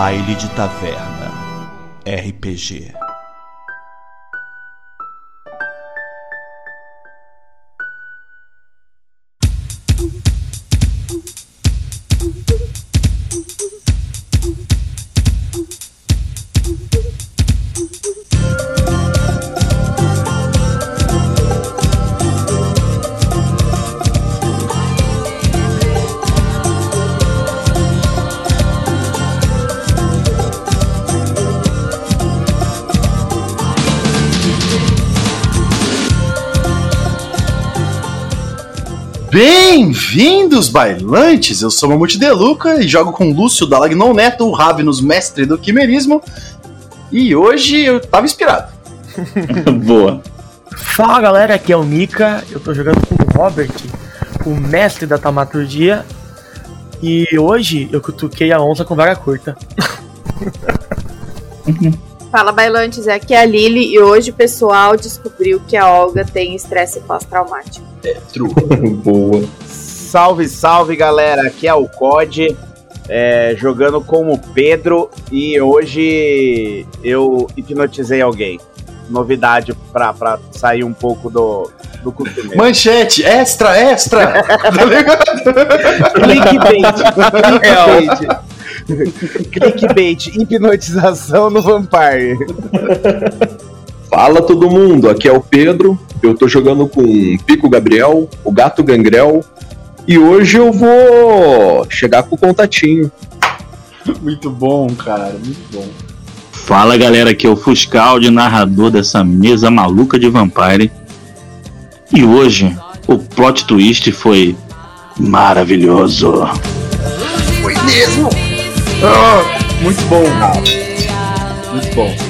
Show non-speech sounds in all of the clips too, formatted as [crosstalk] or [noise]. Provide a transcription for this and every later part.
Baile de Taverna RPG. Bem-vindos, bailantes! Eu sou Mamute Deluca e jogo com Lúcio Dalagnon Neto, o Ravenus, mestre do quimerismo. E hoje eu tava inspirado. [laughs] Boa. Fala galera, aqui é o Mika, eu tô jogando com o Robert, o mestre da taumaturgia. E hoje eu cutuquei a onça com vara curta. [laughs] Fala bailantes, aqui é a Lily e hoje o pessoal descobriu que a Olga tem estresse pós-traumático. É, true. [laughs] Boa. Salve, salve galera, aqui é o COD, é, jogando com o Pedro e hoje eu hipnotizei alguém. Novidade pra, pra sair um pouco do, do costume. Manchete, extra, extra! tá [laughs] ligado? Clickbait. Clickbait. Clickbait, hipnotização no Vampire. Fala todo mundo, aqui é o Pedro. Eu tô jogando com o Pico Gabriel, o Gato Gangrel. E hoje eu vou chegar com o contatinho. [laughs] Muito bom, cara, muito bom. Fala galera, aqui é o Fuscal, de narrador dessa mesa maluca de Vampire. E hoje o plot twist foi maravilhoso. Foi mesmo! Ah, muito bom, cara. Muito bom.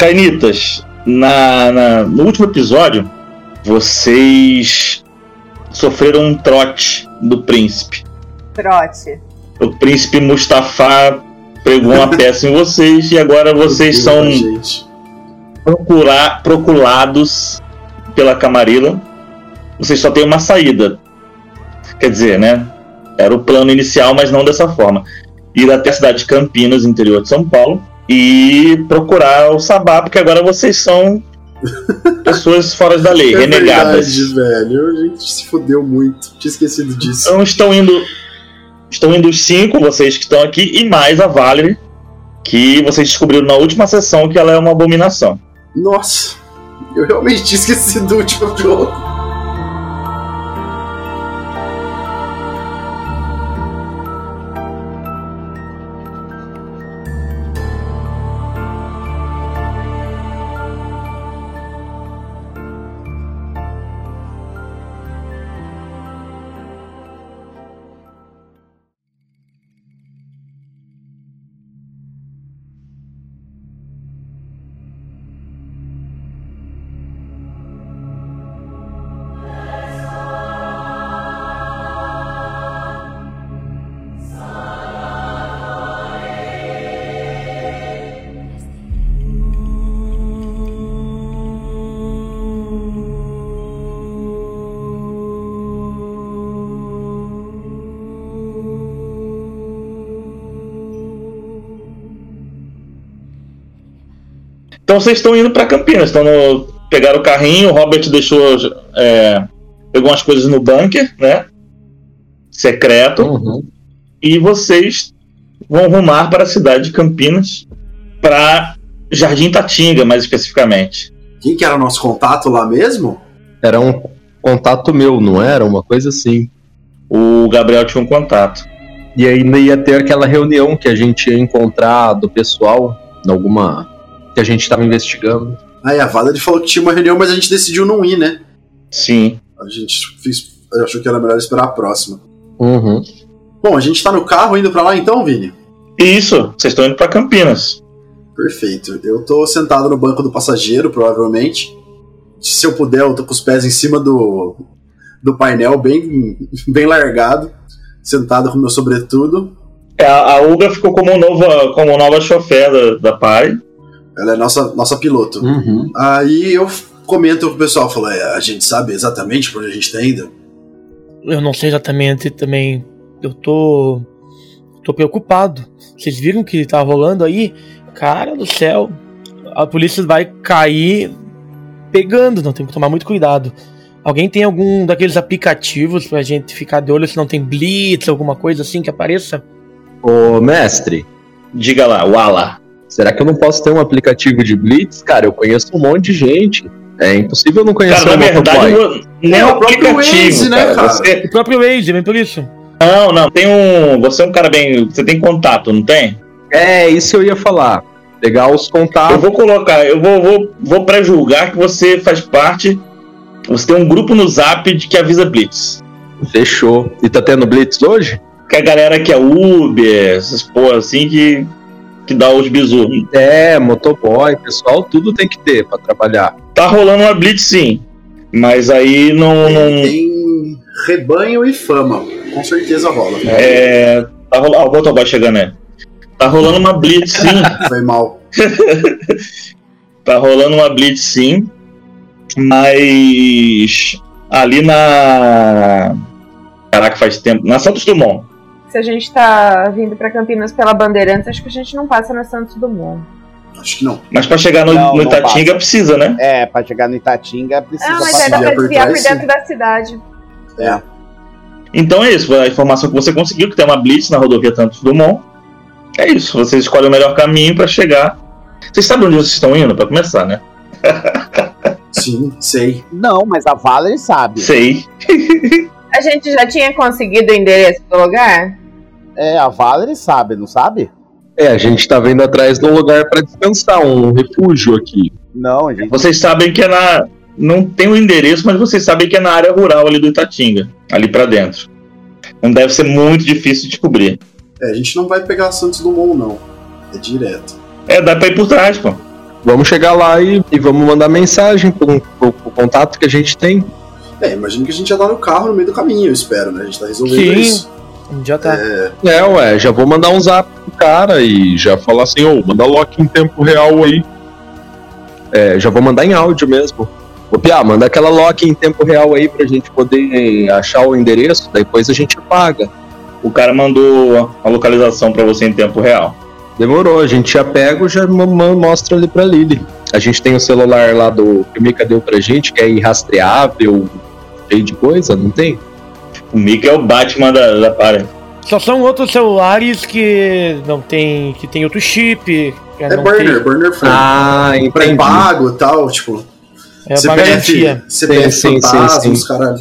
Cainitas, na, na- no último episódio, vocês sofreram um trote do príncipe. Trote. O príncipe Mustafa pregou uma [laughs] peça em vocês e agora vocês são procurar, procurados pela Camarilla. Vocês só têm uma saída. Quer dizer, né? Era o plano inicial, mas não dessa forma. Ir até a cidade de Campinas, interior de São Paulo, e procurar o Sabá, porque agora vocês são [laughs] pessoas fora da lei, É renegadas. verdade, velho. A gente se fudeu muito. Tinha esquecido disso. Então estão indo. Estão indo os cinco, vocês que estão aqui, e mais a Valerie, que vocês descobriram na última sessão que ela é uma abominação. Nossa, eu realmente tinha esquecido do último jogo. Então vocês estão indo para Campinas, estão no, pegaram o carrinho, o Robert deixou é, pegou umas coisas no bunker, né? Secreto, Uhum. e vocês vão rumar para a cidade de Campinas, para Jardim Tatinga, mais especificamente. Quem que era o nosso contato lá mesmo? Era um contato meu, não era? Uma coisa assim. o Gabriel tinha um contato. E ainda ia ter aquela reunião que a gente ia encontrar do pessoal, em alguma. Que a gente tava investigando. Aí a Valerie falou que tinha uma reunião, mas a gente decidiu não ir, né? Sim. A gente fez, achou que era melhor esperar a próxima. Uhum. Bom, a gente tá no carro indo pra lá então, Vini? Isso, vocês estão indo pra Campinas. Perfeito. Eu tô sentado no banco do passageiro, provavelmente. Se eu puder, eu tô com os pés em cima do, do painel, bem, [laughs] bem largado, sentado com meu sobretudo. É, a, a Uga ficou como nova, como nova chofer da, da Pai. Ela é nossa, nossa piloto. Uhum. Aí eu comento com o pessoal, falo, é, a gente sabe exatamente pra onde a gente tá indo? Eu não sei exatamente também. Eu tô. tô preocupado. Vocês viram o que tá rolando aí? Cara do céu. A polícia vai cair pegando, não tem que tomar muito cuidado. Alguém tem algum daqueles aplicativos pra gente ficar de olho se não tem blitz, alguma coisa assim que apareça? Ô, mestre, Diga lá, Wala. Será que eu não posso ter um aplicativo de Blitz? Cara, eu conheço um monte de gente. É impossível não conhecer Cara, na o verdade, motoboy. não é É um o próprio aplicativo, Waze, né, cara. cara? Você- O próprio Waze, vem por isso. Não, não, tem um. Você é um cara bem. Você tem contato, não tem? É, isso eu ia falar. Pegar os Eu contatos. vou colocar, eu vou, vou, vou pré-julgar que você faz parte. Você tem um grupo no zap de que avisa Blitz. Fechou. E tá tendo Blitz hoje? Que a galera que é Uber, essas porra assim que. Que dá os bisu. É, motoboy, pessoal, tudo tem que ter pra trabalhar. Tá rolando uma Blitz sim. Mas aí não. não Tem rebanho e fama. Com certeza rola. é. Tá rolando. Ó, o motoboy chegando aí. Tá rolando uma Blitz sim. [laughs] Foi mal. [laughs] Tá rolando uma Blitz sim. Mas. Ali na. Caraca, faz tempo. Na Santos Dumont. Se a gente tá vindo pra Campinas pela Bandeirantes, acho que a gente não passa na Santos Dumont. Acho que não. Mas pra chegar no, Não, no Itatinga passa. precisa, né? É, pra chegar no Itatinga precisa Ah, mas passar. é, dá pra Desviar por dentro da cidade. É. Então é isso. A informação que você conseguiu, que tem uma Blitz na rodovia Santos Dumont. É isso. Vocês escolhem o melhor caminho pra chegar. Vocês sabem onde vocês estão indo, pra começar, né? [laughs] Sim, sei. Não, mas a Valerie sabe. Sei. [laughs] A gente já tinha conseguido o endereço do lugar? É, a Valerie sabe, não sabe? É, a gente tá vendo atrás de um lugar pra descansar, um refúgio aqui. Não, a gente. Vocês sabem que é na. Não tem o endereço, mas vocês sabem que é na área rural ali do Itatinga. Ali pra dentro. Não deve ser muito difícil de descobrir. É, a gente não vai pegar Santos Dumont, não. É direto. É, dá pra ir por trás, pô. Vamos chegar lá e, e vamos mandar mensagem pro, pro- pro contato que a gente tem. É, imagino que a gente já tá no carro no meio do caminho, eu espero, né? A gente tá resolvendo Sim. isso. Já tá. É, ué, já vou mandar um zap pro cara e já falar assim, ô, manda lock em tempo real aí. É, já vou mandar em áudio mesmo. Ô, Pia, manda aquela lock em tempo real aí pra gente poder achar o endereço, depois a gente paga. O cara mandou a localização pra você em tempo real. Demorou, a gente já pega e já mo- mo- mostra ali pra Lily. A gente tem o celular lá do que o Mika deu pra gente, que é irrastreável, cheio de coisa, não tem? O Mickey é o Batman da, da party. Só são outros celulares que não tem. que tem outro chip. É burner, tem- burner friend. Ah, entendi. Pré-pago e tal, tipo. É uma CPF, garantia. CPF Sim, sim, fantasma, sim, sim. os caralho.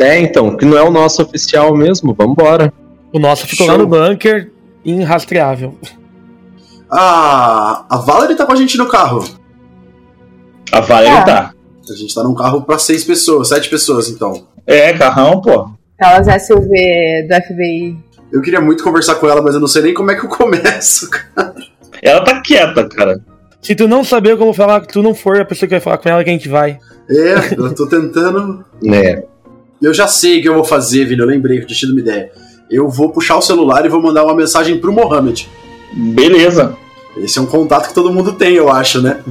É, então, que não é o nosso oficial mesmo, vambora. O nosso ficou Show. lá no bunker, irrastreável. Ah, a Valerie tá com a gente no carro. A Valerie Ah. tá. A gente tá num carro pra seis pessoas, sete pessoas, então. É, carrão, pô. Aquelas SUV do FBI. Eu queria muito conversar com ela, mas eu não sei nem como é que eu [laughs] começo. cara. Ela tá quieta, cara. Se tu não saber como falar, tu não for a pessoa que vai falar com ela, quem a gente vai. É, eu tô tentando. [laughs] É. Eu já sei o que eu vou fazer, Vini. Eu lembrei, eu tinha tido uma ideia. Eu vou puxar o celular e vou mandar uma mensagem pro Mohamed. Beleza. Esse é um contato que todo mundo tem, eu acho, né?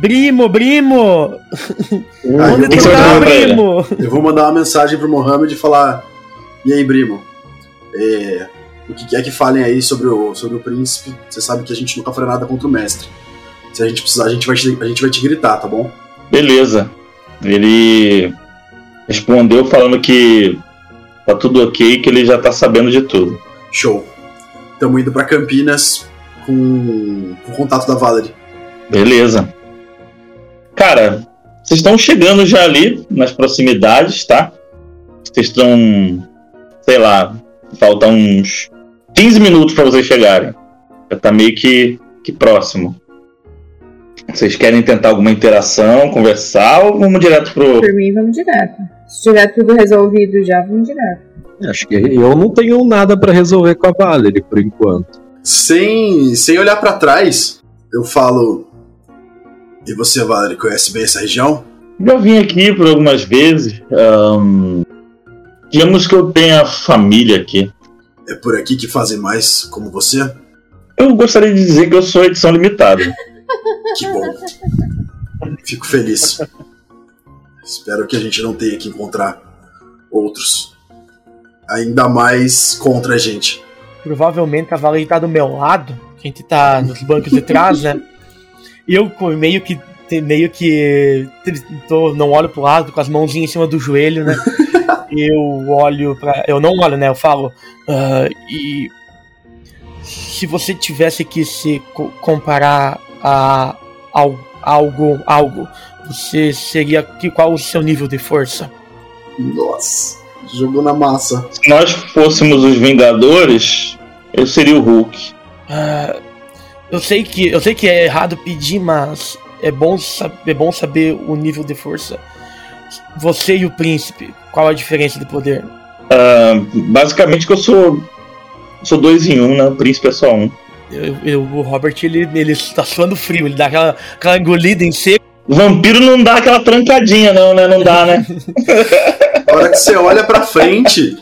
Brimo, Brimo! [laughs] Ah, Onde eu, tu vai tá? Brimo? eu vou mandar uma mensagem pro Mohamed e falar: E aí, Brimo? É, o que quer que falem aí sobre o, sobre o príncipe? Você sabe que a gente nunca fará nada contra o mestre. Se a gente precisar, a gente vai te, a gente vai te gritar, tá bom? Beleza. Ele respondeu falando que tá tudo ok, que ele já tá sabendo de tudo. Show. Estamos indo pra Campinas com, com o contato da Valerie. Beleza. Cara, vocês estão chegando já ali nas proximidades, tá? Vocês estão sei lá, falta uns 15 minutos para vocês chegarem. Já tá meio que, que próximo. Vocês querem tentar alguma interação, conversar ou vamos direto pro. Por mim, vamos direto. Se tiver tudo resolvido já, vamos direto. Acho que eu não tenho nada pra resolver com a Valerie por enquanto. Sem, sem olhar pra trás, eu falo. E você, Valerie, conhece bem essa região? Já vim aqui por algumas vezes. ahn, digamos que eu tenha família aqui. É por aqui que fazem mais como você? Eu gostaria de dizer que eu sou edição limitada. [laughs] Que bom. Fico feliz. Espero que a gente não tenha que encontrar outros. Ainda mais contra a gente. Provavelmente a Valerie tá do meu lado, que a gente tá nos bancos de trás, né? E [laughs] eu meio que meio que tô, não olho pro lado, com as mãozinhas em cima do joelho, né? [laughs] eu olho pra. Eu não olho, né? Eu falo. "Ah, e se você tivesse que se co- comparar a, ao- algo, algo, você seria que qual o seu nível de força? Nossa, jogou na massa. Se nós fôssemos os Vingadores, eu seria o Hulk. Ah, eu sei que eu sei que é errado pedir, mas é bom, é bom saber o nível de força. Você e o príncipe, qual a diferença de poder? Ah, basicamente que eu sou. Sou dois em um, né? O príncipe é só um. Eu, eu- o Robert ele, ele tá suando frio, ele dá aquela, aquela engolida em seco. O vampiro não dá aquela trancadinha, não, né? Não dá, né? [laughs] A hora que você olha pra frente,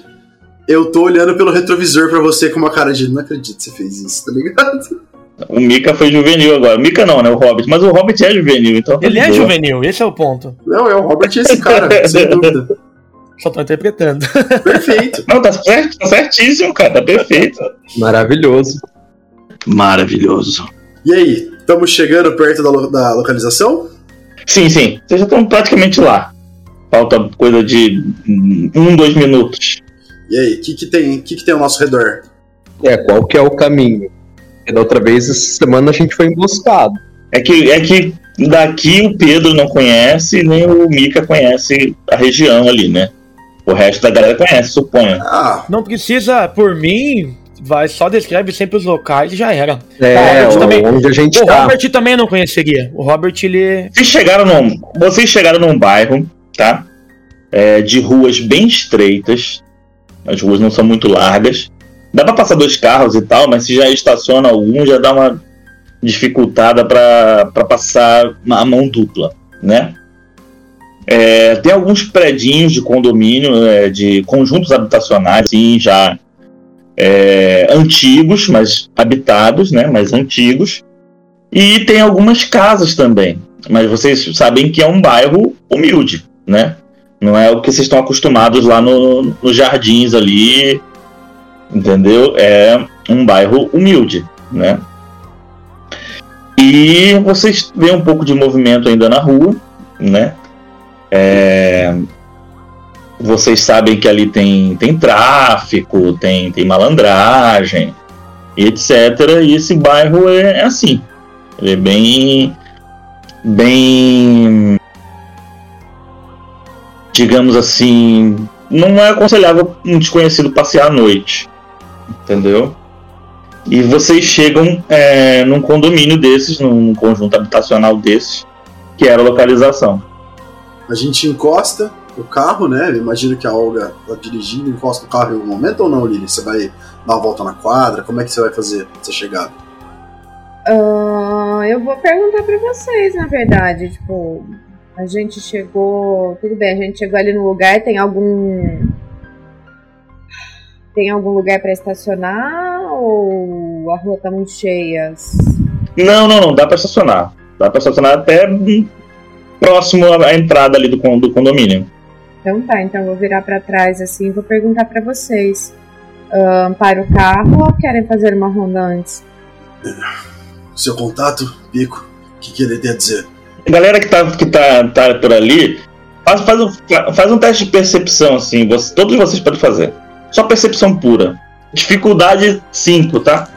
eu tô olhando pelo retrovisor pra você com uma cara de não acredito que você fez isso, tá ligado? O Mika foi juvenil agora. O Mika não, né? O Hobbit. Mas o Hobbit é juvenil, então. tá Ele é boa. juvenil, esse é o ponto. Não, é o Robert esse cara, sem dúvida. Só tô interpretando. [laughs] Perfeito. Não, tá, certo, tá certíssimo, cara. Tá perfeito. Maravilhoso. Maravilhoso. E aí, estamos chegando perto da, lo- da localização? Sim, sim. Vocês já estão praticamente lá. Falta coisa de um, dois minutos. E aí, o que, que, tem, que, que tem ao nosso redor? É, qual que é o caminho? Porque da outra vez, essa semana, a gente foi emboscado. É que, é que daqui o Pedro não conhece, nem o Mika conhece a região ali, né? O resto da galera conhece, suponho. Ah, Não precisa, por mim, vai só descreve sempre os locais e já era. É, Robert também. onde a gente O tá. Robert também não conheceria. O Robert ele Vocês chegaram num, vocês chegaram num bairro, tá? É, de ruas bem estreitas. As ruas não são muito largas. Dá pra passar dois carros e tal, mas se já estaciona algum, já dá uma dificultada pra passar a mão dupla, né? É, tem alguns predinhos de condomínio, é, de conjuntos habitacionais, assim, já é, antigos, mas habitados, né? Mas antigos. E tem algumas casas também. Mas vocês sabem que é um bairro humilde, né? Não é o que vocês estão acostumados lá no, nos jardins ali, entendeu? É um bairro humilde, né? E vocês veem um pouco de movimento ainda na rua, né? É, Vocês sabem que ali tem, tem tráfico, tem, tem malandragem, etc. E esse bairro é, é assim. Ele é bem. Bem. Digamos assim. Não é aconselhável um desconhecido passear à noite. Entendeu? E vocês chegam é, num condomínio desses, num conjunto habitacional desses, que era a localização. a gente encosta o carro, né? Eu imagino que a Olga tá dirigindo, encosta o carro em algum momento ou não, Lili? Você vai dar uma volta na quadra? Como é que você vai fazer essa chegada? Ah, eu vou perguntar pra vocês, na verdade. Tipo, a gente chegou. Tudo bem, a gente chegou ali no lugar, tem algum. Tem algum lugar pra estacionar ou a rua tá muito cheia? Não, não, não, dá pra estacionar. Dá pra estacionar até próximo à entrada ali do, do condomínio. Então tá, então eu vou virar pra trás assim e vou perguntar pra vocês. Ah, para o carro ou querem fazer uma ronda antes? Seu contato, Pico, o que, que ele tem a dizer? Galera que tá, que tá, tá por ali, faz, faz, um, faz um teste de percepção, assim. Você, todos vocês podem fazer. Só percepção pura. Dificuldade 5, tá?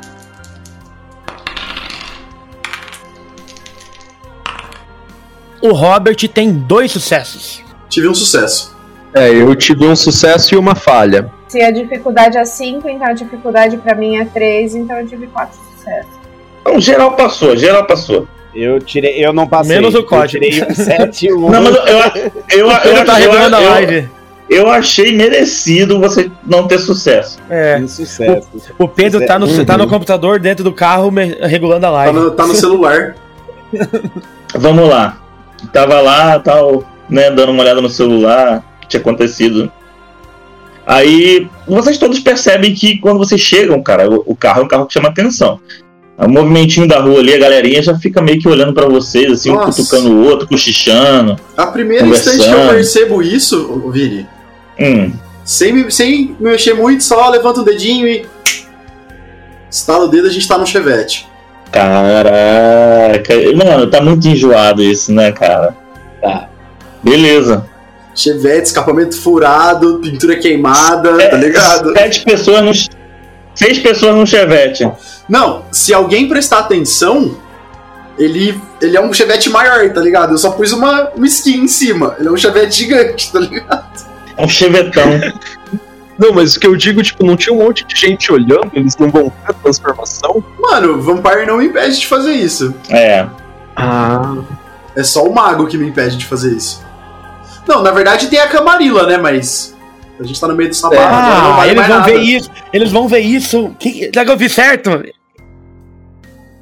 O Robert tem dois sucessos. Tive um sucesso. É, eu tive um sucesso e uma falha. Se a dificuldade é 5, então a dificuldade pra mim é 3, então eu tive 4 sucessos. Então, geral passou, geral passou. Eu tirei, eu não passei. Menos o Eu código. tirei [laughs] 7 e o Não, mas eu, eu, eu, eu, tá eu- regulando a eu- live. eu achei merecido você não ter sucesso. É. sucesso. O Pedro tá no, Uhum. tá no computador dentro do carro me- regulando a Tá live. no, tá no celular. [laughs] Vamos lá. Tava lá, tal, né, dando uma olhada no celular, o que tinha acontecido. Aí, vocês todos percebem que quando vocês chegam, cara, o, o carro é um carro que chama atenção. O movimentinho da rua ali, a galerinha já fica meio que olhando pra vocês, assim, um cutucando o outro, cochichando. A primeira instante que eu percebo isso, Vini, Hum, sem me, sem me mexer muito, só levanta o dedinho e. Estala o dedo, a gente tá no chevette. caraca. Mano, tá muito enjoado isso, né, cara? Tá. Beleza. Chevette, escapamento furado, pintura queimada, É. tá ligado? Sete pessoas no. Seis pessoas no chevette. Não, se alguém prestar atenção, ele, ele é um chevette maior, tá ligado? Eu só pus uma, uma skin em cima. Ele é um chevette gigante, tá ligado? É um chevetão. [laughs] Não, mas o que eu digo, tipo, não tinha um monte de gente olhando, eles não vão ver a transformação? Mano, Vampire não me impede de fazer isso. É. Ah. É só o mago que me impede de fazer isso. Não, na verdade tem a Camarilla, né? Mas a gente tá no meio do agora não Ah, vale eles vão nada. ver isso. Eles vão ver isso. Que, será que eu vi certo?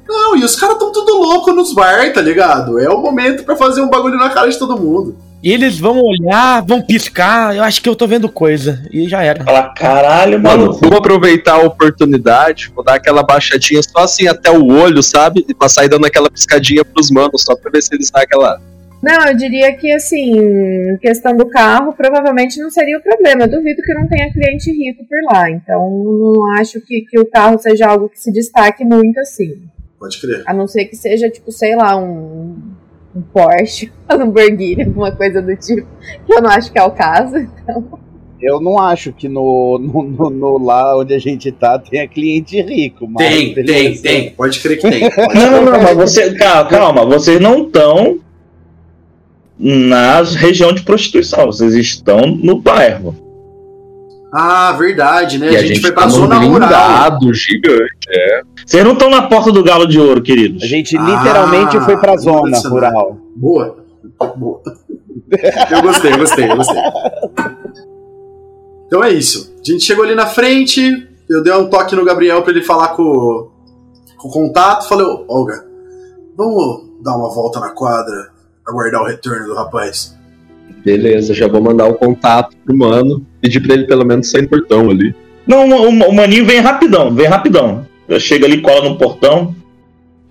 Não, e os caras tão tudo louco nos bar, tá ligado? É o momento pra fazer um bagulho na cara de todo mundo. E eles vão olhar, vão piscar. Eu acho que eu tô vendo coisa. E já era. Fala, caralho, Mano, mano. vou aproveitar a oportunidade, vou dar aquela baixadinha só assim até o olho, sabe? E passar aí dando aquela piscadinha pros manos, só pra ver se eles dão aquela. Não, eu diria que assim, questão do carro provavelmente não seria o problema. Eu duvido que não tenha cliente rico por lá. Então não acho que, que o carro seja algo que se destaque muito assim. Pode crer. A não ser que seja, tipo, sei lá, um, um Porsche, [laughs] um Lamborghini, alguma coisa do tipo. Que eu não acho que é o caso. Eu não acho que no, no, no- no- lá onde a gente tá tenha cliente rico, mas. Tem, tem, tem. Pode crer que tem. [laughs] Não, não, não, mas você. Calma, calma, vocês não estão na região de prostituição, vocês estão no bairro. Ah, verdade, né? E a, gente foi pra tá num zona rural. gigante. Vocês não estão na porta do galo de ouro, queridos. A gente Ah, literalmente foi pra zona rural. Boa. Boa. Eu gostei, eu gostei, eu gostei. Então é isso. A gente chegou ali na frente, eu dei um toque no Gabriel pra ele falar com, com o contato. Falei, "Ô, Olga, vamos dar uma volta na quadra, aguardar o retorno do rapaz. Beleza, já vou mandar o contato pro mano, pedir pra ele pelo menos sair no portão ali. Não, o, o maninho vem rapidão, vem rapidão. Chega ali, cola no portão.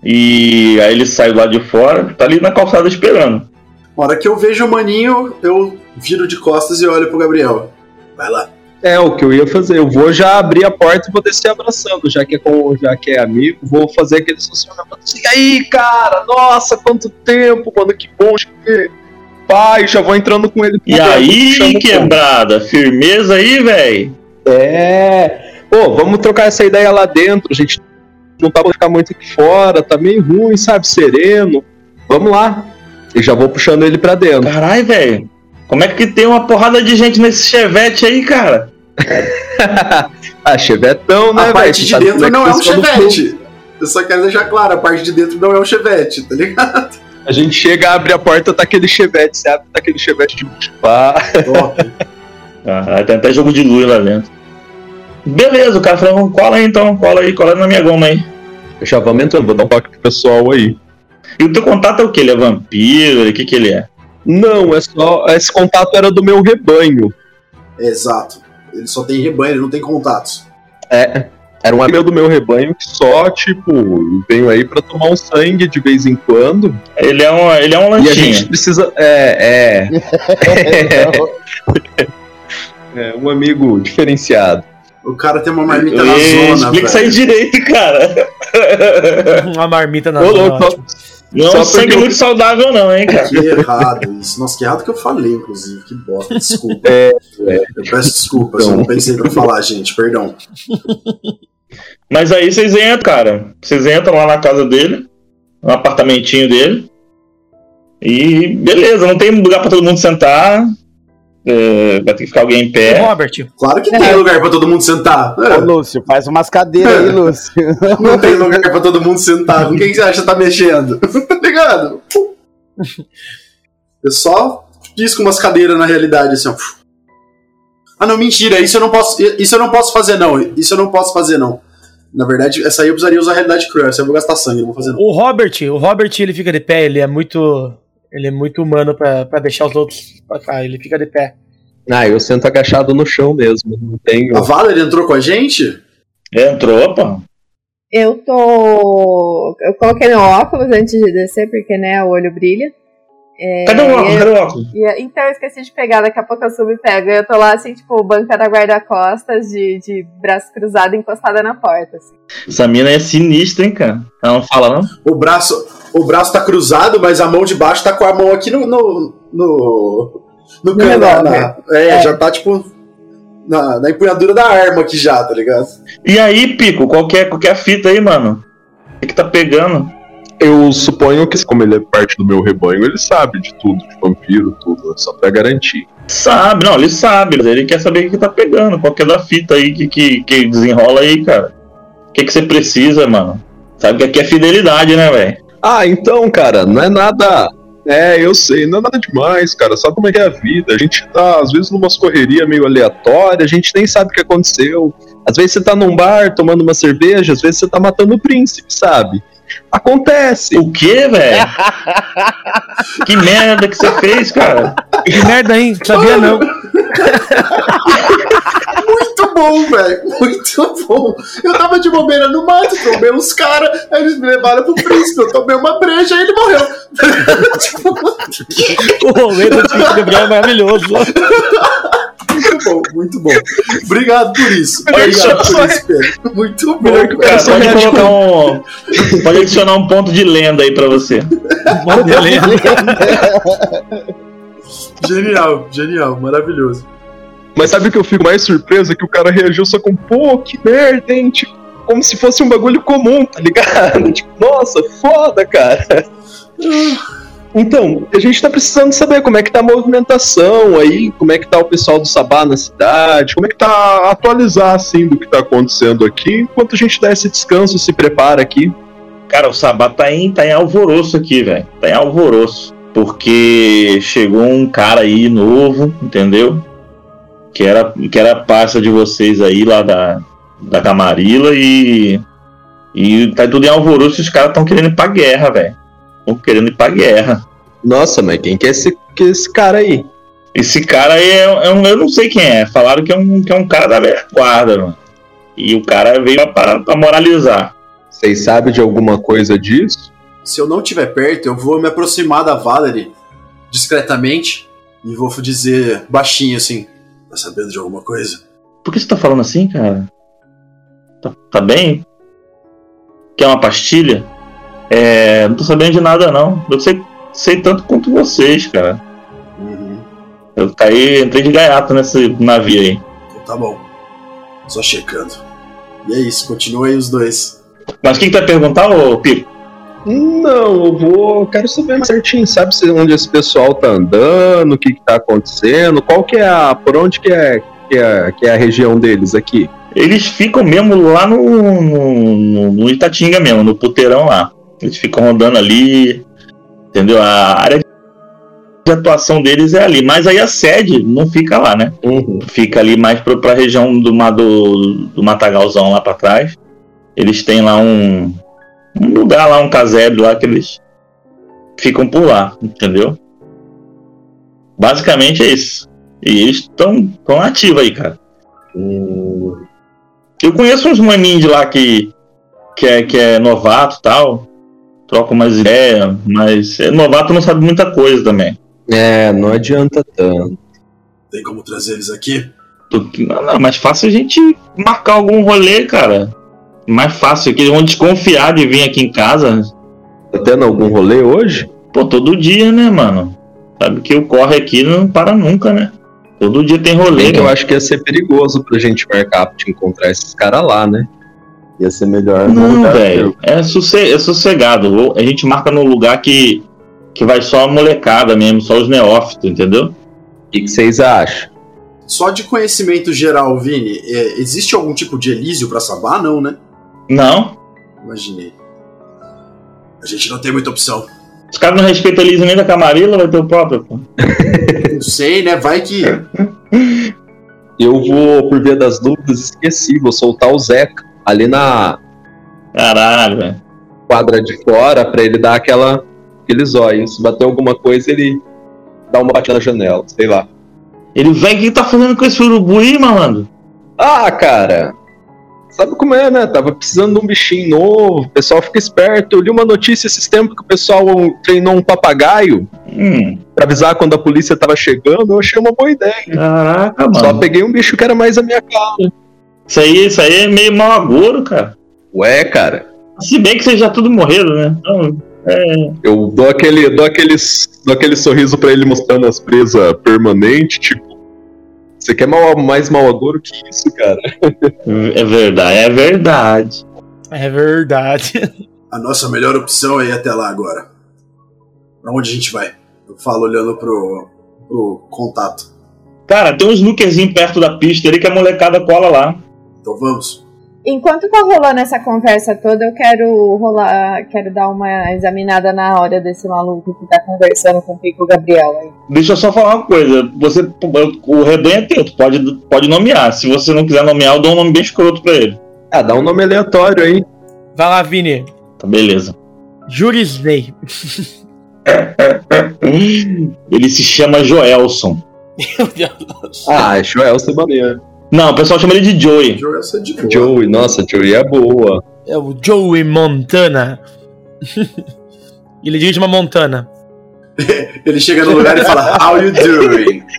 E aí ele sai lá de fora, tá ali na calçada esperando. Na hora que eu vejo o maninho, eu viro de costas e olho pro Gabriel. Vai lá. É, o que eu ia fazer. Eu vou já abrir a porta e vou descer abraçando, já que é, com, já que é amigo, vou fazer aquele funcionamento assim. E aí, cara, nossa, quanto tempo, mano, que bom te ver. Pai, já vou entrando com ele. E aí, quebrada, firmeza aí, velho. É. Pô, vamos trocar essa ideia lá dentro. A gente não tá pra ficar muito aqui fora, tá meio ruim, sabe? Sereno. Vamos lá. E já vou puxando ele pra dentro. Caralho, velho. Como é que tem uma porrada de gente nesse chevette aí, cara? [laughs] ah, chevetão, né, a velho? parte Você de sabe dentro não é um chevette. Eu só quero deixar claro, a parte de dentro não é um chevette, tá ligado? A gente chega, abre a porta, tá aquele chevette, você abre, tá aquele chevette de pá. Top. Caralho, [laughs] tem até jogo de luz lá dentro. Beleza, o cara falou, cola aí então, cola aí, cola na minha goma aí. Já vamos entrando, vou dar um toque pro pessoal aí. E o teu contato é o que? Ele é vampiro? O que que ele é? Não, é só. Esse contato era do meu rebanho. Exato. Ele só tem rebanho, ele não tem contatos. É. Era um amigo do meu rebanho que só, tipo, veio aí pra tomar um sangue de vez em quando. Ele é um, ele é um E a lanchinho. gente precisa. É, é. [laughs] é um amigo diferenciado. O cara tem uma marmita Ê, na zona, Explica isso aí direito, cara. [laughs] Uma marmita na Ô, zona, louco, ótimo. Não é Só um sangue porque eu- muito saudável, não, hein, cara. Que errado isso. Nossa, que errado que eu falei, inclusive. Que bosta, desculpa. É, Eu peço desculpas, eu não pensei pra falar, gente, perdão. Mas aí vocês entram, cara. Vocês entram lá na casa dele, no apartamentinho dele. E beleza, não tem lugar pra todo mundo sentar. É, vai ter que ficar alguém em pé. Robert, Claro que tem lugar pra todo mundo sentar. Ô, É, Lúcio, faz umas cadeiras aí, Lúcio. [laughs] não tem lugar pra todo mundo sentar. Com quem que você acha que tá mexendo? [laughs] tá ligado? Eu só pisco umas cadeiras na realidade, assim, ó. Ah, não, mentira. Isso eu não posso, isso eu não posso fazer, não. Isso eu não posso fazer, não. Na verdade, essa aí eu precisaria usar a realidade cruel. Essa eu vou gastar sangue, não vou fazer, não. o Robert, o Robert ele fica de pé, ele é muito. Ele é muito humano pra, pra deixar os outros pra cá, ele fica de pé. Ah, eu sento agachado no chão mesmo. Não tenho. A Valerie entrou com a gente? Entrou, pô. Eu tô. Eu coloquei meu óculos antes de descer, porque né, o olho brilha. É, Cadê o óculos? e Cadê o óculos? e- então eu esqueci de pegar, daqui a pouco eu subo e pego. Eu tô lá assim, tipo, banca da guarda-costas, de, de braço cruzado encostada na porta. Assim. Essa mina é sinistra, hein, cara? Ela não fala, não? O braço, o braço tá cruzado, mas a mão de baixo tá com a mão aqui no. no. no, no cano, na- na- é, É. já tá tipo. Na, na empunhadura da arma aqui já, tá ligado? E aí, Pico, qual que é, qual que é a fita aí, mano? O que, que tá pegando? Eu suponho que, como ele é parte do meu rebanho, ele sabe de tudo, de vampiro, tudo, né? só pra garantir. Sabe, não, ele sabe, ele quer saber o que tá pegando, qual que é da fita aí que, que, que desenrola aí, cara. O que, que você precisa, mano? Sabe que aqui é fidelidade, né, velho? Ah, então, cara, não é nada. É, eu sei, não é nada demais, cara. Sabe como é que é a vida? A gente tá, às vezes, numas correria meio aleatória, a gente nem sabe o que aconteceu. Às vezes você tá num bar tomando uma cerveja, às vezes você tá matando o príncipe, sabe? Acontece. O quê, velho? [laughs] que merda que você fez, cara? Que merda, hein? Sabia não. [laughs] Muito bom, velho. Muito bom. Eu tava de bobeira no mato, trombei uns caras, aí eles me levaram pro príncipe. Eu tomei uma breja e ele morreu. O rolê do Tio Gabriel é maravilhoso. Muito bom, muito bom. Obrigado por isso. Obrigado por isso, Pedro. Muito bom. Cara, pode colocar um. Pode adicionar um ponto de lenda aí pra você. Beleza. [laughs] Genial, genial, maravilhoso. Mas sabe o que eu fico mais surpreso? É que o cara reagiu só com, pô, que merda, hein? Tipo, como se fosse um bagulho comum, tá ligado? [laughs] Tipo, nossa, foda, cara. Então, a gente tá precisando saber como é que tá a movimentação aí, como é que tá o pessoal do Sabá na cidade, como é que tá atualizar, assim, do que tá acontecendo aqui, enquanto a gente dá esse descanso, se prepara aqui. Cara, o Sabá tá em, tá em alvoroço aqui, velho. Tá em alvoroço. Porque chegou um cara aí novo, entendeu? Que era, que era parça de vocês aí lá da, da Camarilla e. E tá tudo em alvoroço os caras tão querendo ir pra guerra, velho. Tão querendo ir pra guerra. Nossa, mas quem que é esse, que é esse cara aí? Esse cara aí é, é um. Eu não sei quem é. Falaram que é um, que é um cara da velha guarda, mano. E o cara veio pra, pra moralizar. Vocês sabem de alguma coisa disso? Se eu não estiver perto, eu vou me aproximar da Valerie discretamente e vou dizer baixinho assim: Tá sabendo de alguma coisa? Por que você tá falando assim, cara? Tá, tá bem? Quer uma pastilha? É. Não tô sabendo de nada, não. Eu sei, sei tanto quanto vocês, cara. Uhum. Eu caí, entrei de gaiato nesse navio aí. Então tá bom. Só checando. E é isso, continua aí os dois. Mas quem que vai perguntar, ô Pico? Não, eu vou. Eu quero saber mais certinho, sabe se onde esse pessoal tá andando, o que, que tá acontecendo, qual que é a. por onde que é, que é, que é a região deles aqui? Eles ficam mesmo lá no, no, no- Itatinga mesmo, no puteirão lá. Eles ficam rodando ali, entendeu? A área de atuação deles é ali, mas aí a sede não fica lá, né? Uhum. Fica ali mais pro, pra região do, do, do Matagalzão lá pra trás. Eles têm lá um, um lugar lá, um casebre lá que eles ficam por lá, entendeu? Basicamente é isso. E eles estão tão ativos aí, cara. Eu conheço uns maninhos de lá que, que, é, que é novato e tal. Troca umas ideias, mas é, novato não sabe muita coisa também. É, não adianta tanto. Tem como trazer eles aqui? Não, não, mais fácil a gente marcar algum rolê, cara. Mais fácil, que eles vão desconfiar de vir aqui em casa. Tá tendo algum rolê hoje? Pô, todo dia, né, mano? Sabe que o corre aqui não para nunca, né? Todo dia tem rolê. Bem eu acho que ia ser perigoso pra gente marcar pra te encontrar esses caras lá, né? Ia ser melhor. no Não, lugar velho. É, sosse- é sossegado. A gente marca num lugar que, que vai só a molecada mesmo, só os neófitos, entendeu? que que vocês acham? Só de conhecimento geral, Vini, é, existe algum tipo de Elísio pra Sabá? Não, né? Não. Imaginei. A gente não tem muita opção. Os caras não respeitam a Elisa nem da Camarilla, vai ter o próprio. pô. [laughs] Não sei, né? Vai que. Eu vou, por via das dúvidas, esqueci, vou soltar o Zeca ali na Caralho, velho. quadra de fora pra ele dar aquela aquele zóio. Se bater alguma coisa, ele dá uma batida na janela, sei lá. Ele, velho, o que tá fazendo com esse urubu aí, malandro? Ah, cara, sabe como é, né? Tava precisando de um bichinho novo, o pessoal fica esperto. Eu li uma notícia esses tempos que o pessoal treinou um papagaio Hum, pra avisar quando a polícia tava chegando. Eu achei uma boa ideia. caraca, mano. Só peguei um bicho que era mais a minha cara. Isso aí, isso aí é meio mau agouro, cara. Ué, cara, Se bem que vocês já tudo morreram, né? Então, é, eu dou aquele, dou aquele, dou aquele sorriso pra ele mostrando as presas permanentes, tipo. Você quer mal, mais mal agouro que isso, cara? é verdade, é verdade. É verdade. A nossa melhor opção é ir até lá agora. Pra onde a gente vai? Eu falo olhando pro, pro contato. Cara, tem uns snookerzinho perto da pista ali que a molecada cola lá. Então vamos. Enquanto tá rolando essa conversa toda, eu quero rolar, quero dar uma examinada na hora desse maluco que tá conversando com o Pico Gabriel aí. Deixa eu só falar uma coisa. Você, o rebanho é teu, tu pode, pode nomear. Se você não quiser nomear, eu dou um nome bem escroto pra ele. Ah, dá um nome aleatório aí. Vai lá, Vini. Tá, beleza. Jurisney. [laughs] Ele se chama Joelson. [laughs] Meu Deus. Ah, Joel Semaneiro. Não, o pessoal chama ele de Joey. Joel, essa é de boa. Joey, nossa, Joey é boa. É o Joey Montana. [laughs] Ele dirige uma Montana. [laughs] Ele chega no lugar e fala, How you doing? [laughs]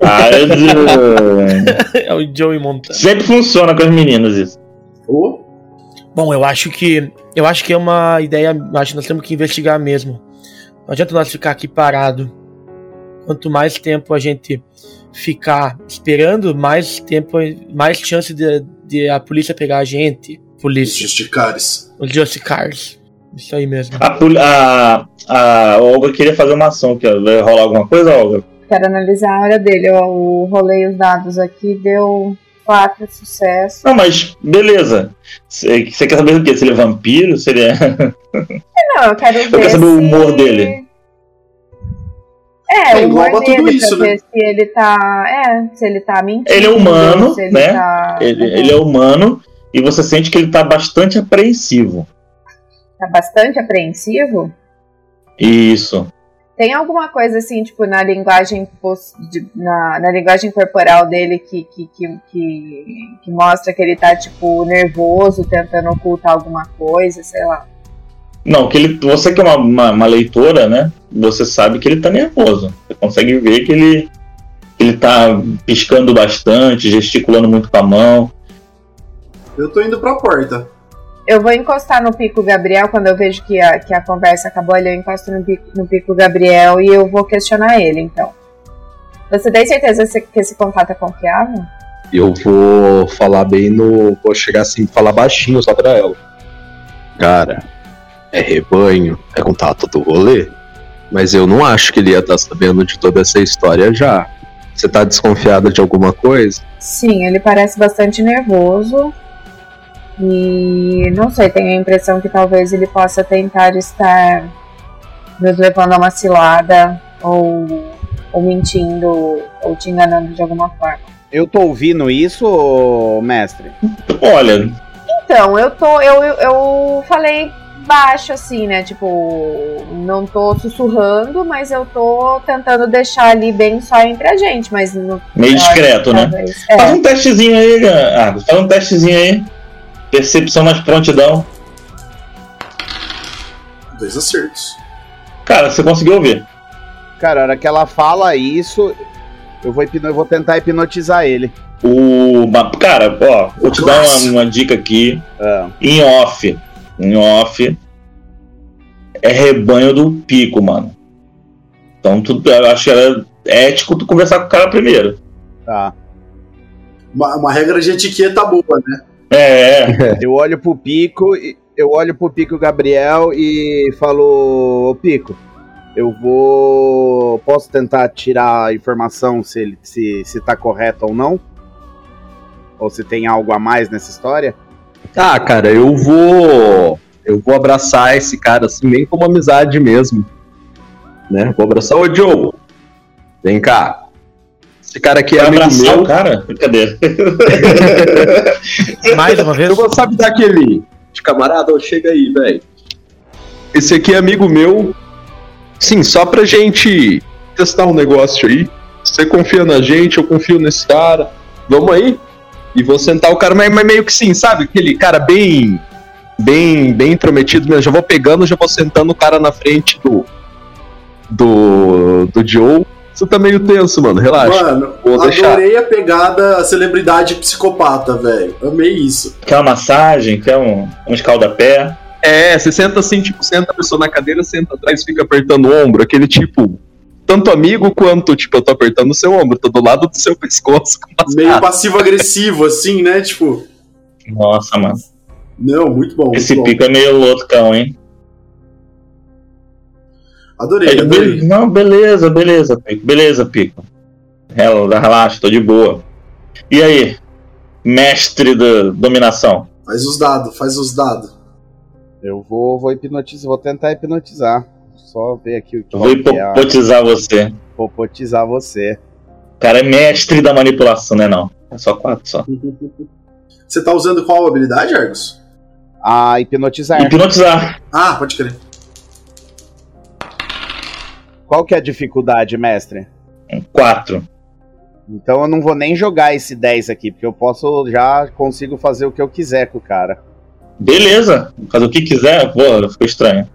Ah, é- É o Joey Montana. Sempre funciona com as meninas isso. Oh, Bom, eu acho que. Eu acho que é uma ideia. Acho que nós temos que investigar mesmo. Não adianta nós ficar aqui parado. Quanto mais tempo a gente ficar esperando, mais tempo, mais chance de, de a polícia pegar a gente. os Polícia. justicares. Os Just Cars. Isso aí mesmo. A, a, a Olga queria fazer uma ação aqui, ó. Vai rolar alguma coisa, Olga? Quero analisar a hora dele. Eu rolei os dados aqui, deu quatro sucessos. Não, mas beleza. Você quer saber o quê? Se ele é vampiro? Se ele é. [laughs] Não, eu quero ver. quero saber o se- humor dele. É, É, engloba tudo isso, pra né? ver se ele tá. É, se ele tá mentindo. Ele é humano, ele né? Tá, Ele, ele é humano e você sente que ele tá bastante apreensivo. tá bastante apreensivo. Isso. Tem alguma coisa assim, tipo, na linguagem na, na linguagem corporal dele que, que, que, que, que mostra que ele tá, tipo, nervoso, tentando ocultar alguma coisa, sei lá. Não, que ele, você que é uma, uma, uma leitora, né? Você sabe que ele tá nervoso. Você consegue ver que ele, que ele tá piscando bastante, gesticulando muito com a mão. Eu tô indo pra porta. Eu vou encostar no Pico Gabriel quando eu vejo que a, que a conversa acabou ali. Eu encosto no Pico, no Pico Gabriel e eu vou questionar ele, então. Você tem certeza se- que esse contato é confiável? Eu vou falar bem no. Vou chegar assim, falar baixinho só pra ela. Cara, é rebanho, é contato do rolê. Mas eu não acho que ele ia estar sabendo de toda essa história já. Você tá desconfiada de alguma coisa? Sim, ele parece bastante nervoso. E não sei, tenho a impressão que talvez ele possa tentar estar nos levando a uma cilada ou, ou mentindo ou te enganando de alguma forma. Eu tô ouvindo isso, ô, mestre? Olha, Então, eu tô. Eu, eu, eu falei baixo, assim, né? Tipo, não tô sussurrando, mas eu tô tentando deixar ali bem só entre a gente, mas no, meio discreto, né? talvez- Faz É, um testezinho aí, ah, faz um testezinho aí. Percepção mais prontidão. Dois acertos. Cara, você conseguiu ouvir. Cara, a hora que ela fala isso, eu vou, hipno- eu vou tentar hipnotizar ele. O. Cara, ó, vou te dar uma, uma dica aqui. Ah, Em off. Em off. É rebanho do pico, mano. Então tu, eu acho que era ético tu conversar com o cara primeiro. tá. Uma, uma regra de etiqueta boa, né? É, é. [laughs] Eu olho pro Pico, e- eu olho pro Pico Gabriel e falo, ô Pico, Eu vou. Posso tentar tirar a informação se, ele, se, se tá correto ou não? Ou se tem algo a mais nessa história? Ah, cara, eu vou. Eu vou abraçar esse cara assim, bem como amizade mesmo. Né? Vou abraçar o Joe. Vem cá. Esse cara aqui é amigo abraçar meu. o cara? Brincadeira. [laughs] Mais uma vez. Eu vou sabe dar aquele de camarada, ó, chega aí, velho. Esse aqui é amigo meu. Sim, só pra gente testar um negócio aí. Você confia na gente, eu confio nesse cara. Vamos aí? E vou sentar o cara, mas, mas meio que sim, sabe? Aquele cara bem. Bem, bem intrometido mesmo. Já vou pegando, já vou sentando o cara na frente do. Do. Do Joe. Você tá meio tenso, mano. Relaxa. Mano, vou deixar. adorei a pegada celebridade psicopata, velho. Amei isso. Quer uma massagem? Quer um, um escaldapé? É, você senta assim, tipo, senta a pessoa na cadeira, senta atrás, fica apertando o ombro, aquele tipo, tanto amigo quanto, tipo, eu tô apertando o seu ombro, tô do lado do seu [laughs] pescoço. com umas Meio passivo-agressivo, assim, né? Tipo, Nossa, mano. não, muito bom. Muito Esse bom. pico é meio loucão, hein? Adorei, adorei. "Be- Não, beleza, beleza, Pico. Beleza, Pico. Rela- Relaxa, tô de boa. E aí? Mestre da dominação. Faz os dados, faz os dados. Eu vou, vou hipnotizar, vou tentar hipnotizar. Só ver aqui o que vou que é você. hipnotizar você. O cara é mestre da manipulação, né? Não. É só quatro só. Você tá usando qual habilidade, Argos? A hipnotizar. Hipnotizar. Ah, pode crer. Qual que é a dificuldade, mestre? Quatro. Então eu não vou nem jogar esse 10 aqui, porque eu posso já consigo fazer o que eu quiser com o cara. Beleza. Fazer o que quiser. Pô, ficou estranho.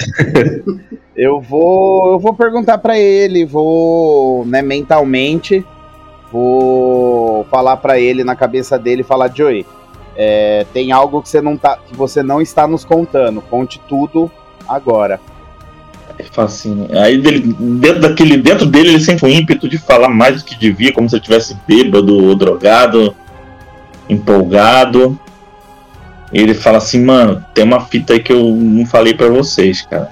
[laughs] Eu vou, eu vou perguntar pra ele, vou, né, mentalmente, vou falar pra ele na cabeça dele, falar Joey, é, tem algo que você não tá, que você não está nos contando. Conte tudo agora. Assim. Aí dele, dentro daquele. Dentro dele ele sente um ímpeto de falar mais do que devia, como se ele estivesse bêbado ou drogado, empolgado. E ele fala assim, mano, tem uma fita aí que eu não falei pra vocês, cara.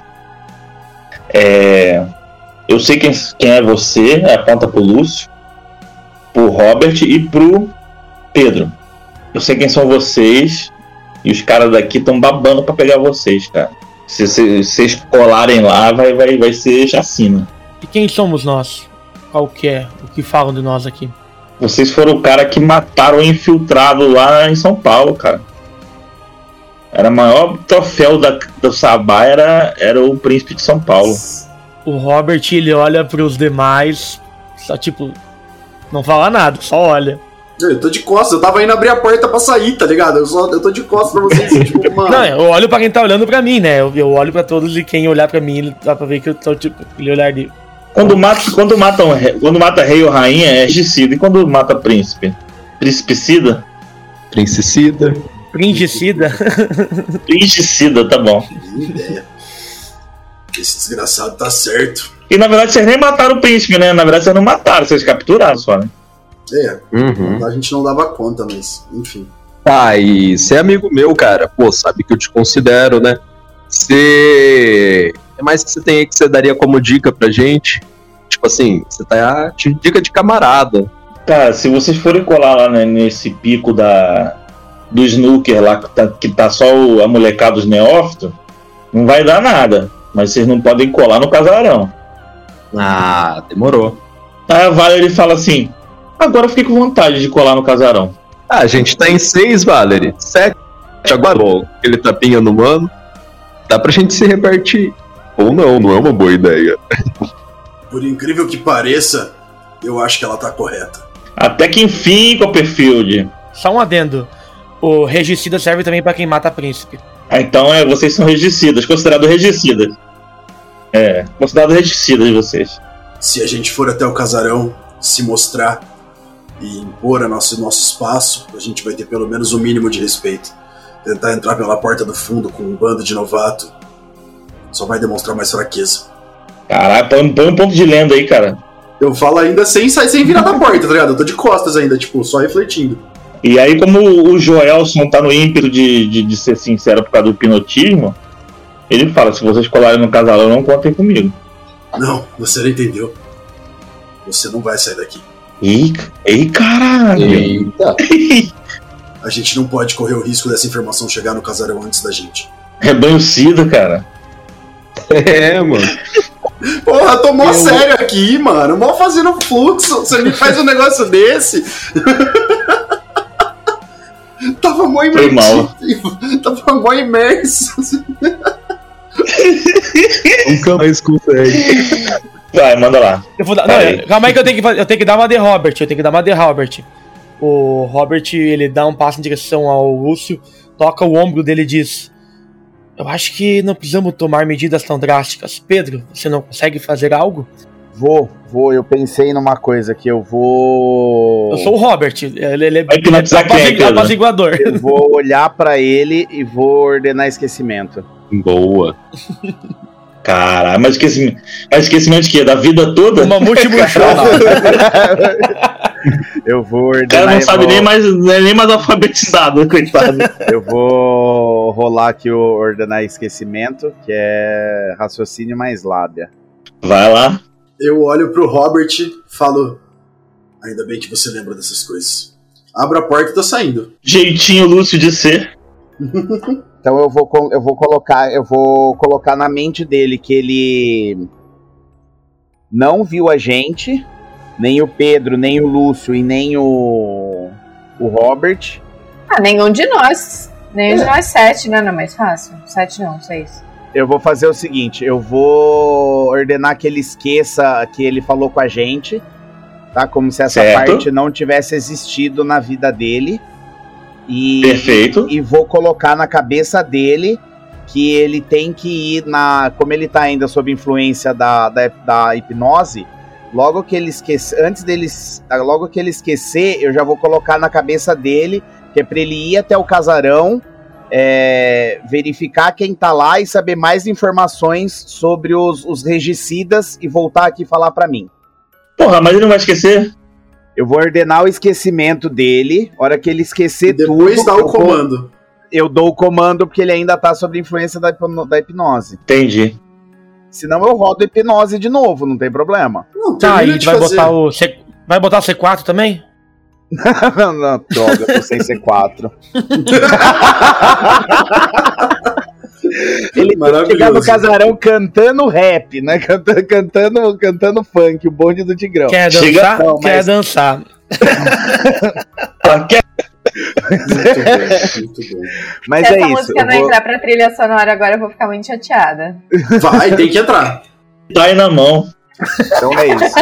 É. Eu sei quem, quem é você, aponta pro Lúcio, pro Robert e pro Pedro. Eu sei quem são vocês e os caras daqui estão babando pra pegar vocês, cara. Se vocês colarem lá, vai, vai, vai ser chacina. E quem somos nós? Qual que é o que falam de nós aqui? Vocês foram o cara que mataram o infiltrado lá em São Paulo, cara. Era o maior troféu da, do Sabá, era, era o príncipe de São Paulo. O Robert ele olha pros demais, só tipo, não fala nada, só olha. Eu tô de costas, eu tava indo abrir a porta pra sair, tá ligado? Eu, só, eu tô de costas pra vocês, [laughs] tipo, mano. Não, eu olho pra quem tá olhando pra mim, né? Eu, eu olho pra todos e quem olhar pra mim, ele dá pra ver que eu tô tipo, ele olhar de. Quando mata, quando mata, um re- quando mata rei ou rainha, é regicida. E quando mata príncipe? Príncipecida? Princecida. Príncicida. Príncipecida, [laughs] tá bom. Ideia. Esse desgraçado tá certo. E na verdade vocês nem mataram o príncipe, né? Na verdade vocês não mataram, vocês capturaram só, né? É, Uhum. a gente não dava conta, mas enfim. Tá, e você é amigo meu, cara. Pô, sabe que eu te considero, né? Você. É mais que você tem aí que você daria como dica pra gente? Tipo assim, você tá. de Dica de camarada. Cara, se vocês forem colar lá né, nesse pico da do snooker lá que tá, que tá só o, a molecada dos neófitos, não vai dar nada. Mas vocês não podem colar no casarão. Ah, demorou. Aí a Valerie fala assim: agora eu fiquei com vontade de colar no casarão. Ah, a gente tá em seis, Valerie. Sete. Agora, ó, aquele tapinha no mano. Dá pra gente se repartir. Ou não, não é uma boa ideia. [laughs] Por incrível que pareça, eu acho que ela tá correta. Até que enfim, Copperfield. Só um adendo. O regicida serve também pra quem mata príncipe. Ah, então é, vocês são regicidas, considerados regicidas. É, considerados regicidas vocês. Se a gente for até o casarão, se mostrar e impor a nosso, nosso espaço, a gente vai ter pelo menos o mínimo de respeito. Tentar entrar pela porta do fundo com um bando de novato só vai demonstrar mais fraqueza. Caralho, põe, põe um ponto de lenda aí, cara. Eu falo ainda sem, sair- sem virar da porta, tá ligado? Eu tô de costas ainda, tipo, só refletindo. E aí, como o Joelson tá no ímpeto de, de, de ser sincero por causa do hipnotismo, ele fala: se vocês colarem no casarão, não contem comigo. Não, você não entendeu. Você não vai sair daqui. Ih, ei, caralho. Eita. [laughs] A gente não pode correr o risco dessa informação chegar no casarão antes da gente. Rebanho Cida, cara. É, mano. Porra, tô mó Eu- sério aqui, mano. Mó fazendo fluxo. Você me faz um negócio desse. [laughs] Tava mó Foi mal. [laughs] Tava mó imerso. Nunca mais consegue. Vai, manda lá. Eu vou dar, não, aí. calma aí que eu tenho que, fazer- eu tenho que dar uma de Robert. Eu tenho que dar uma de Robert. O Robert, ele dá um passo em direção ao Lúcio, toca o ombro dele e diz: Eu acho que não precisamos tomar medidas tão drásticas. Pedro, você não consegue fazer algo? Vou, vou. Eu pensei numa coisa que eu vou. Eu sou o Robert. Ele, ele, ele é Pedro? apaziguador. Eu vou olhar pra ele e vou ordenar esquecimento. Boa. Caralho, mas esquecimento. Mas esquecimento de quê? Da vida toda? Uma multifuncional. [laughs] Eu vou O ordenar. cara não sabe vou- nem mais, não é nem mais alfabetizado, [laughs] coitado. Eu vou rolar aqui o ordenar esquecimento, que é raciocínio mais lábia. Vai lá. Eu olho pro Robert e falo: Ainda bem que você lembra dessas coisas. Abro a porta e tô saindo. Jeitinho Lúcio de ser. [laughs] Então eu vou, eu vou colocar, eu vou colocar na mente dele que ele não viu a gente, nem o Pedro, nem o Lúcio e nem o o Robert. Ah, nenhum de nós. Nenhum de nós sete, né? Não é mais fácil? Sete não, seis. Eu vou fazer o seguinte, eu vou ordenar que ele esqueça que ele falou com a gente, tá? Como se essa Certo. parte não tivesse existido na vida dele. E Perfeito. e vou colocar na cabeça dele que ele tem que ir na. Como ele tá ainda sob influência da, da, da hipnose, logo que ele esquecer. Antes dele. Logo que ele esquecer, eu já vou colocar na cabeça dele que é pra ele ir até o casarão. É, verificar quem tá lá e saber mais informações sobre os, os regicidas e voltar aqui falar pra mim. Porra, mas ele não vai esquecer? Eu vou ordenar o esquecimento dele. hora que ele esquecer E depois tudo, dá eu o vou- comando. eu dou o comando porque ele ainda tá sob influência da, da hipnose. Entendi. Senão eu rodo hipnose de novo, não tem problema. Não, Tá, e vai fazer. botar o. C... Vai botar o C4 também? [laughs] não, não, droga, eu tô sem C4. [laughs] ele chegar no casarão cantando rap, né? Cantando, cantando, cantando funk, o bonde do Tigrão. Quer Chega- dançar? Não, Quer mas- dançar. Ah, quer- Muito bom, muito bom. Mas Se é essa isso. música não vou, entrar pra trilha sonora agora, eu vou ficar muito chateada. Vai, tem que entrar. Tá aí na mão. Então é isso.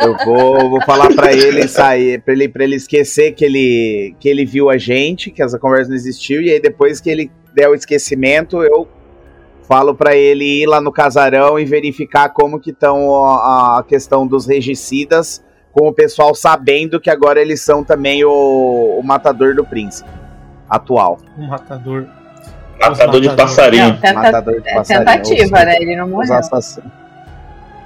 Eu vou, vou falar pra ele sair, pra ele, pra ele esquecer que ele, que ele viu a gente, que essa conversa não existiu, e aí depois que ele der o esquecimento, eu falo pra ele ir lá no casarão e verificar como que estão a, a questão dos regicidas, com o pessoal sabendo que agora eles são também o, o matador do príncipe atual. Um matador. Matador de Matador. passarinho. Não, tenta- matador de é passarinho, tentativa, os- né? Ele não os morreu. assassinos.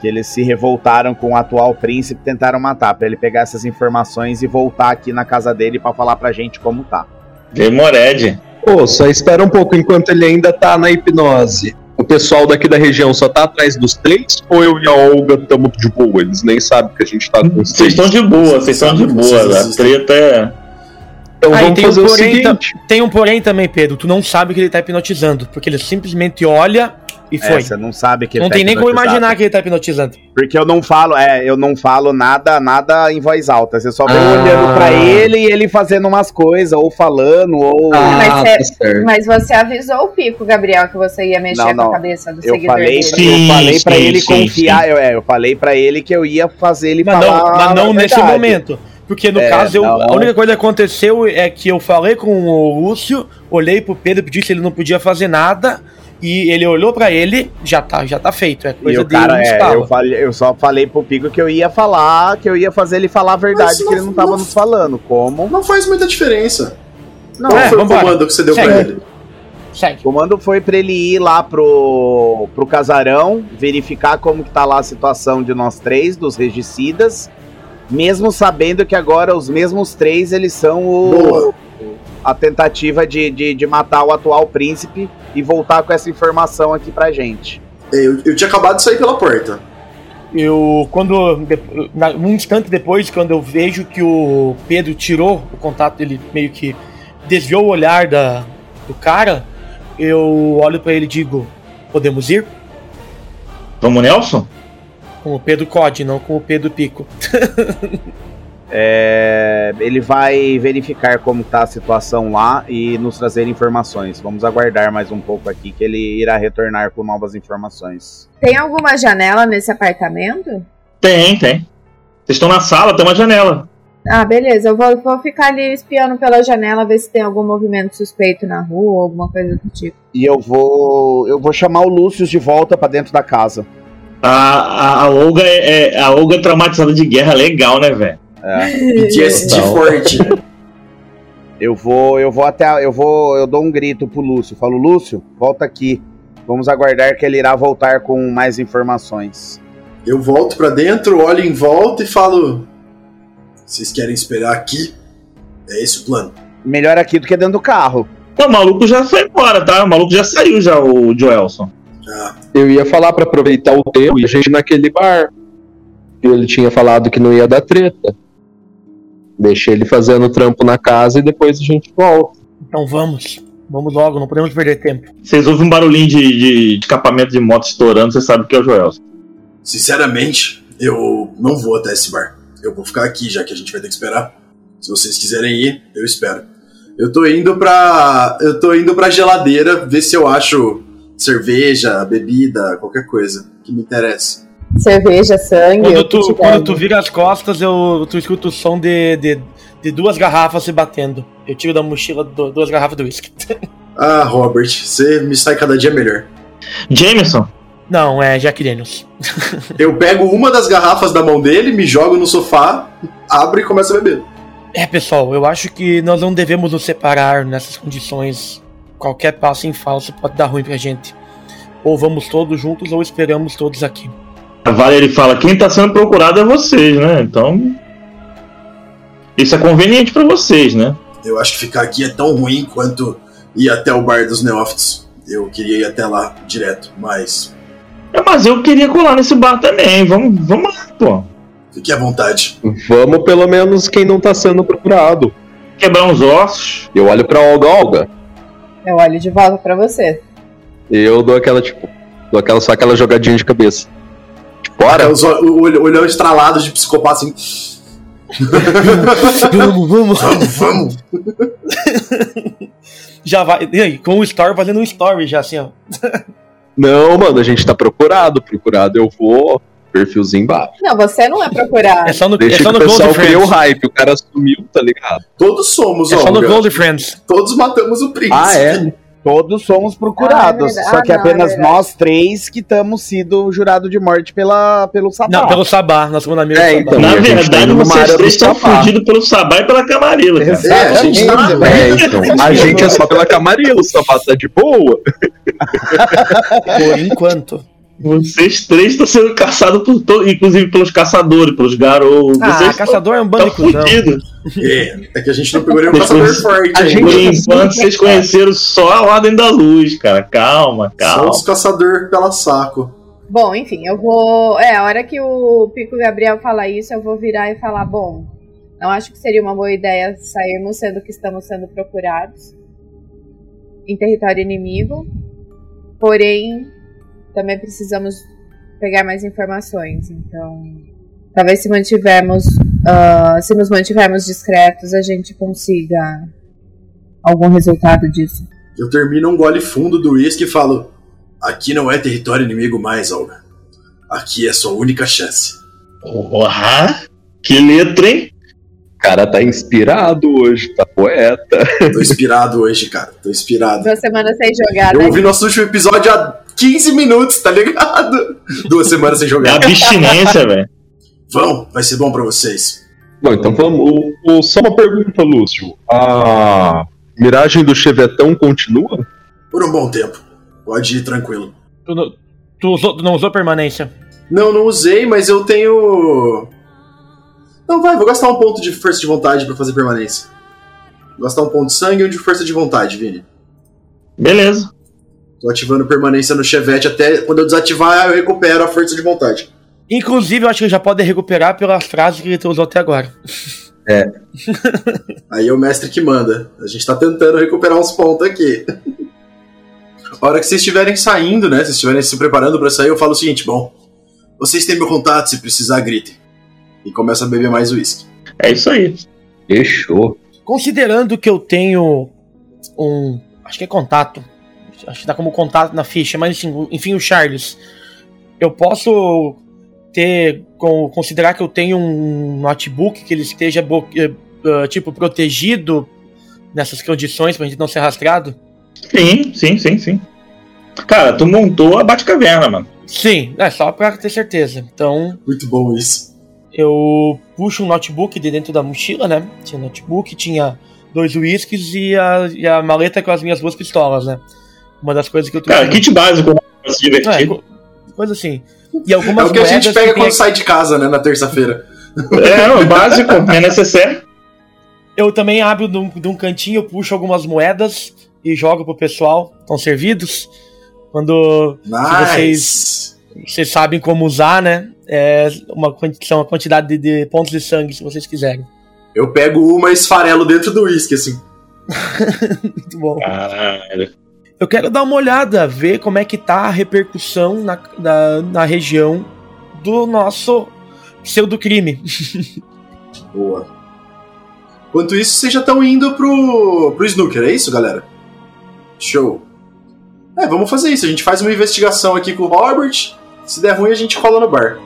Que eles se revoltaram com o atual príncipe e tentaram matar, pra ele pegar essas informações e voltar aqui na casa dele pra falar pra gente como tá. Demored. Pô, só espera um pouco enquanto ele ainda tá na hipnose. O pessoal daqui da região só tá atrás dos três? Ou eu e a Olga estamos de boa? Eles nem sabem que a gente tá com os Vocês estão de boa, vocês estão de boa. A treta é. Então Aí vamos tem um fazer o porém seguinte. Tem um porém também, Pedro. Tu não sabe que ele tá hipnotizando. Porque ele simplesmente olha e É, foi. você não sabe que não ele tem tá nem como imaginar que ele tá hipnotizando. Porque eu não falo, é, eu não falo nada, nada em voz alta. Você só vê eu Ah. olhando pra ele e ele fazendo umas coisas, ou falando, ou. mas Ah, é- tá certo. Mas você avisou o Pico, Gabriel, que você ia mexer Não, com não. a cabeça do eu seguidor falei, dele. Sim, eu falei pra sim, ele sim, confiar, Eu, é, eu falei pra ele que eu ia fazer ele Mas falar. não, mas não a nesse momento. Porque no É, caso, eu- não. a única coisa que aconteceu é que eu falei com o Lúcio, olhei pro Pedro, pedi se ele não podia fazer nada. E ele olhou pra ele, já tá, já tá feito. É E coisa o dele, cara, não é, eu, falei, eu só falei pro Pico que eu ia falar, que eu ia fazer ele falar a verdade, Mas que não- ele não tava não- nos falando. Como? Não faz muita diferença. Não, Qual é, foi o comando que você deu Segue. pra ele? Segue. O comando foi pra ele ir lá pro, pro casarão, verificar como que tá lá a situação de nós três, dos regicidas, mesmo sabendo que agora os mesmos três, eles são o, Boa. a tentativa de, de, de matar o atual príncipe e voltar com essa informação aqui pra gente. É, Eu, eu tinha acabado de sair pela porta. Eu, quando. na- Um instante depois, quando eu vejo que o Pedro tirou o contato, ele meio que desviou o olhar da, do cara, eu olho pra ele e digo: Podemos ir? Vamos, Nelson? Com o Pedro Code, não com o Pedro Pico. [laughs] É, ele vai verificar como tá a situação lá e nos trazer informações. Vamos aguardar mais um pouco aqui que ele irá retornar com novas informações. Tem alguma janela nesse apartamento? Tem, tem. Vocês estão na sala, tem uma janela. Ah, beleza. Eu vou, vou ficar ali espiando pela janela, ver se tem algum movimento suspeito na rua, alguma coisa do tipo. E eu vou eu vou chamar o Lúcio de volta pra dentro da casa. A, a, a Olga é, é- a Olga é traumatizada de guerra, legal, né, velho? É, PTSD forte. [laughs] eu vou eu vou até eu vou eu dou um grito pro Lúcio. Falo Lúcio, volta aqui. Vamos aguardar que ele irá voltar com mais informações. Eu volto pra dentro, olho em volta e falo: Vocês querem esperar aqui? É esse o plano. Melhor aqui do que dentro do carro. Pô, o maluco já foi embora, tá? O maluco já saiu já, o Joelson. Ah, Eu ia falar pra aproveitar o tempo e a gente ir naquele bar. E ele tinha falado que não ia dar treta. Deixei ele fazendo o trampo na casa e depois a gente volta. Então vamos. Vamos logo, não podemos perder tempo. Vocês ouvem um barulhinho de, de, de escapamento de moto estourando, você sabe que é o Joelson. sinceramente, eu não vou até esse bar. Eu vou ficar aqui, já que a gente vai ter que esperar. Se vocês quiserem ir, eu espero. Eu tô indo pra. Eu tô indo pra geladeira ver se eu acho cerveja, bebida, qualquer coisa que me interesse. Cerveja, sangue. Quando tu, quando né? tu vira as costas, eu, tu escuta o som de, de, de duas garrafas se batendo. Eu tiro da mochila du- duas garrafas de uísque. [laughs] Ah, Robert, você me sai cada dia melhor. Jameson, Não, é Jack Daniels. [laughs] Eu pego uma das garrafas da mão dele, me jogo no sofá, abro e começo a beber. É, pessoal, eu acho que nós não devemos nos separar nessas condições. Qualquer passo em falso pode dar ruim pra gente. Ou vamos todos juntos ou esperamos todos aqui. A Valerie fala, quem tá sendo procurado é vocês, né? Então. Isso é conveniente pra vocês, né? Eu acho que ficar aqui é tão ruim quanto ir até o bar dos neófitos. Eu queria ir até lá direto, mas É, mas eu queria colar nesse bar também. Vamos, vamos lá, pô. fique à vontade. Vamos pelo menos quem não tá sendo procurado. Quebrar uns ossos. Eu olho pra Olga, Olga. Eu olho de volta pra você. Eu dou aquela, tipo, dou aquela, só aquela jogadinha de cabeça. Bora. Os olhão estralado de psicopata assim. [laughs] vamos, vamos. Vamos, vamos. [laughs] Já vai. E aí, com o story fazendo um story já assim, ó. [laughs] Não, mano, a gente tá procurado. Procurado eu vou. Perfilzinho embaixo. Não, você não é procurar. É só no, é Deixa só que no o pessoal Gold cria o Friends. hype. O cara sumiu, tá ligado? Todos somos, É só no. Gold Friends. Todos matamos o príncipe. Ah, é? Todos somos procurados, Ah, é só que Ah, não, é apenas verdade. nós três que estamos sido jurado de morte pela, pelo Sabá. Não, pelo Sabá, nós somos na mesa É, do então. Sabá. Na e tá verdade, numa vocês três estão Sabá. fudidos pelo Sabá e pela Camarilla, cara. É, a gente tá Exatamente, bem. É, então. A gente é só pela Camarilla, o sapato tá de boa. [laughs] Por enquanto. Vocês três estão sendo caçados por todos, inclusive pelos caçadores, pelos garotos. Ah, Vocês caçador é um bando de cuzão. fudidos. É, é que a gente não pegou nenhum caçador forte. a gente- Por enquanto, vocês conheceram só a Ordem da Luz, cara. Calma, Só calma. os caçador pela saco. Bom, enfim, eu vou. É, a hora que o Pico Gabriel falar isso, eu vou virar e falar: bom, não acho que seria uma boa ideia sairmos sendo que estamos sendo procurados em território inimigo. Porém, também precisamos pegar mais informações. Então, talvez se mantivermos. ah, se nos mantivermos discretos, a gente consiga algum resultado disso. Eu termino um gole fundo do uísque e falo: Aqui não é território inimigo mais, Olga. Aqui é sua única chance. Porra! Que letra, hein? O cara tá inspirado hoje, tá poeta. Tô inspirado hoje, cara. Tô inspirado. Duas semanas sem jogar, Eu né? ouvi nosso último episódio há 15 minutos, tá ligado? Duas semanas sem É jogar. abstinência, velho. Vão, vai ser bom pra vocês. Bom, então vamos. o- o- só uma pergunta, Lúcio. A miragem do Chevetão continua? Por um bom tempo. Pode ir tranquilo. Tu, não- tu usou- tu não usou permanência. Não, não usei, mas eu tenho. Não, vai, vou gastar um ponto de força de vontade pra fazer permanência. Vou gastar um ponto de sangue e um de força de vontade, Vini. Beleza. Tô ativando permanência no Chevette até quando eu desativar, eu recupero a força de vontade. Inclusive, eu acho que já pode recuperar pelas frases que ele usou até agora. Aí é o mestre que manda. A gente tá tentando recuperar uns pontos aqui. A hora que vocês estiverem saindo, né? Vocês estiverem se preparando pra sair, eu falo o seguinte: bom, vocês têm meu contato, se precisar, gritem. E começa a beber mais uísque. É isso aí. Fechou. Considerando que eu tenho um. Acho que é contato. Acho que dá como contato na ficha, mas enfim, enfim o Charles. Eu posso ter. com- considerar que eu tenho um notebook que ele esteja bo- eh, eh, tipo protegido nessas condições pra gente não ser rastreado? Sim, sim, sim, sim. Cara, tu montou a Batcaverna, mano. Sim, é só pra ter certeza. Então, Muito bom isso. eu puxo um notebook de dentro da mochila, né? Tinha notebook, tinha dois whiskies e a, e a maleta com as minhas duas pistolas, né? Uma das coisas que eu Cara, trouxe. kit básico pra se É, divertir. co- coisa assim. E É algumas o que a gente pega quando aqui. sai de casa, né? Na terça-feira. É, o básico, [laughs] é necessário. Eu também abro de um, de um cantinho, puxo algumas moedas e jogo pro pessoal. Estão servidos. Quando Nice. vocês sabem como usar, né? É uma, são uma quantidade de, de pontos de sangue, se vocês quiserem. Eu pego uma e esfarelo dentro do uísque, assim. [laughs] Muito bom. Caralho. Eu quero dar uma olhada, ver como é que tá a repercussão na, na, na região do nosso pseudo-crime. [laughs] Boa. Enquanto isso, vocês já estão indo pro, pro snooker, é isso, galera? Show. É, vamos fazer isso. A gente faz uma investigação aqui com o Robert. Se der ruim, a gente cola no bar.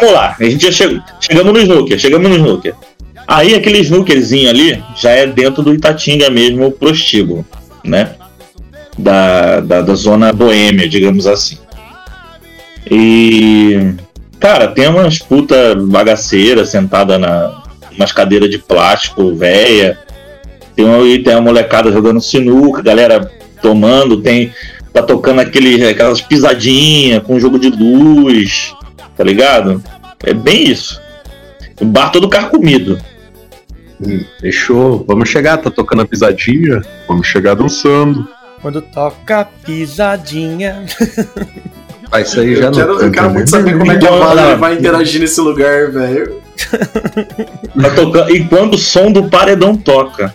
Vamos lá, a gente já chegou. Chegamos no snooker, chegamos no snooker. Aí aquele snookerzinho ali já é dentro do Itatinga mesmo, prostíbulo, né? Da, da, da zona boêmia, digamos assim. E. Cara, tem umas puta bagaceira sentada na umas cadeiras de plástico, véia. Tem uma, tem uma molecada jogando sinuca, galera tomando, tem. Tá tocando aquele, aquelas pisadinhas com jogo de luz, tá ligado? É bem isso. O bar todo carcomido. Hum, Fechou. Vamos chegar, tá tocando a pisadinha? Vamos chegar dançando. Quando toca a pisadinha. [laughs] Vai sair já Eu no quero, eu quero muito saber como é que a Não, Valerie não. vai interagir nesse lugar, velho. Tá tocando, e quando o som do paredão toca.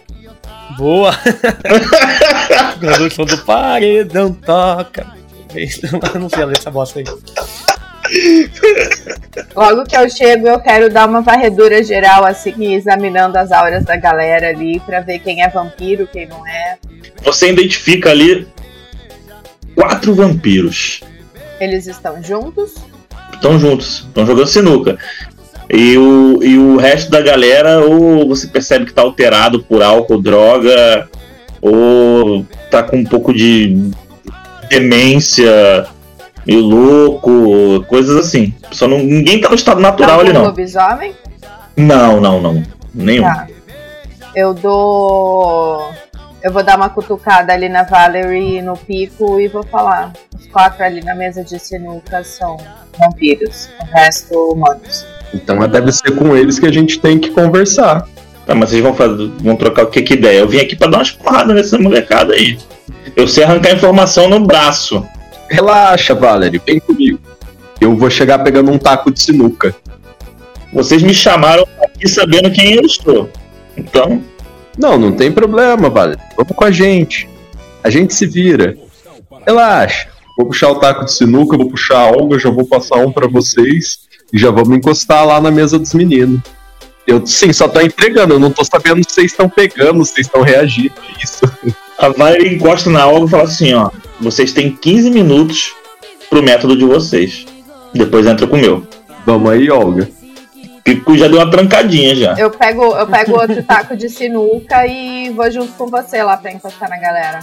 Boa! [laughs] Quando o som do paredão toca. Eu não sei a letra dessa bosta aí. Logo que eu chego, eu quero dar uma varredura geral, assim, examinando as auras da galera ali, pra ver quem é vampiro, quem não é. Você identifica ali quatro vampiros. Eles estão juntos. Estão juntos, estão jogando sinuca. E o, e o resto da galera, ou você percebe que tá alterado por álcool, droga, ou tá com um pouco de demência, meio louco, coisas assim. Só não, ninguém tá no estado natural ali, Algum não. lobisomem? Não, não, não. Nenhum. Tá. Eu dou. Eu vou dar uma cutucada ali na Valerie no pico e vou falar. Os quatro ali na mesa de sinuca são vampiros, o resto humanos. Então deve ser com eles que a gente tem que conversar. Tá, mas vocês vão, fazer, vão trocar o que que ideia? Eu vim aqui pra dar umas porradas nessa molecada aí. Eu sei arrancar informação no braço. Relaxa, Valerie, vem comigo. Eu vou chegar pegando um taco de sinuca. Vocês me chamaram aqui sabendo quem eu sou. Então, Não, não tem problema, Valerie. Vamos com a gente. A gente se vira. Relaxa. Vou puxar o taco de sinuca, vou puxar a Olga, já vou passar um pra vocês e já vamos encostar lá na mesa dos meninos. Eu sim, só tô entregando, eu não tô sabendo se vocês estão pegando, se vocês estão reagindo a isso. [laughs] A Valerie encosta na Olga e fala assim, ó. Vocês têm 15 minutos pro método de vocês. Depois entra com o meu. Vamos aí, Olga. Pico já deu uma trancadinha já. Eu pego, eu pego outro [laughs] taco de sinuca e vou junto com você lá pra encostar na galera.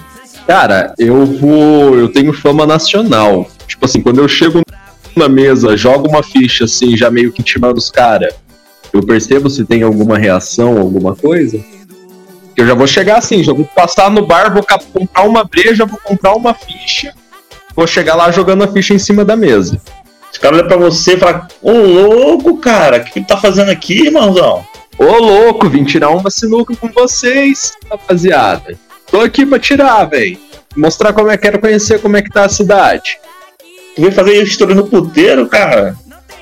Cara, eu vou. Eu tenho fama nacional. Tipo assim, quando eu chego na mesa, jogo uma ficha assim, já meio que intimando os caras. Eu percebo se tem alguma reação, alguma coisa. Eu já vou chegar assim, já vou passar no bar, vou comprar uma breja, vou comprar uma ficha. Vou chegar lá jogando a ficha em cima da mesa. Os caras olham pra você e falam, ô louco, cara, o que, tu tá fazendo aqui, irmãozão? Ô louco, vim tirar uma sinuca com vocês, rapaziada. Tô aqui pra tirar, velho. Mostrar como é que quero conhecer como é que tá a cidade. Tu veio fazer história no puteiro, cara?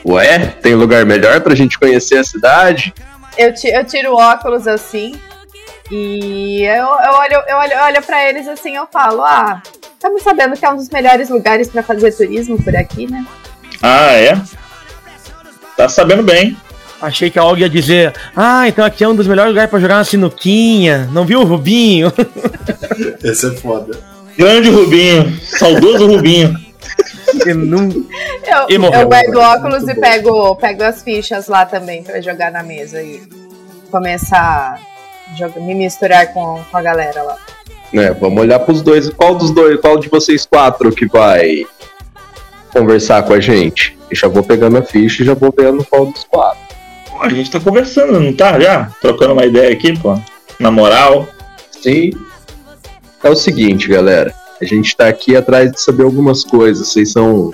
Ué, tem lugar melhor pra gente conhecer a cidade? Eu, ti- eu tiro óculos assim e eu, eu olho, eu olho, eu olho pra eles assim eu falo, ah, estamos sabendo que é um dos melhores lugares pra fazer turismo por aqui, né? Ah, é? Tá sabendo bem. Achei que a Olga ia dizer, ah, então aqui é um dos melhores lugares pra jogar uma sinuquinha. Não viu o Rubinho? [laughs] Esse é foda. Grande Rubinho, saudoso Rubinho. Eu não- Eu, E morreu. eu guardo o óculos Muito e bom. pego, pego as fichas lá também pra jogar na mesa e começar a jogar, me misturar com, com a galera lá. né, vamos olhar pros dois. Qual dos dois, qual de vocês quatro que vai conversar com a gente? Eu já vou pegando a ficha e já vou vendo qual dos quatro. Pô, a gente tá conversando, não tá? Já? Trocando uma ideia aqui, pô. Na moral. Sim. É o seguinte, galera. A gente tá aqui atrás de saber algumas coisas. Vocês são.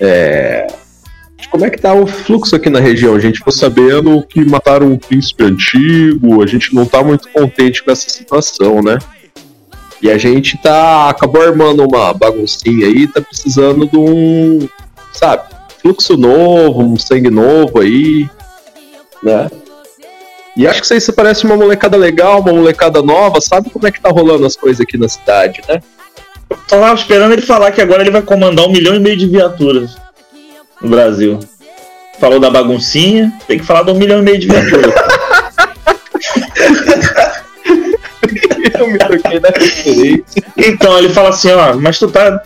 É. Como é que tá o fluxo aqui na região? A gente ficou sabendo que mataram um príncipe antigo, a gente não tá muito contente com essa situação, né? E a gente tá. acabou armando uma baguncinha aí, tá precisando de um. sabe? Fluxo novo, um sangue novo aí, né? E acho que vocês se parecem uma molecada legal, uma molecada nova, sabe como é que tá rolando as coisas aqui na cidade, né? Tava esperando ele falar que agora ele vai comandar um milhão e meio de viaturas no Brasil. Falou da baguncinha, tem que falar de um milhão e meio de viaturas. [laughs] Eu me toquei na referência. então ele fala assim, ó, mas tu tá,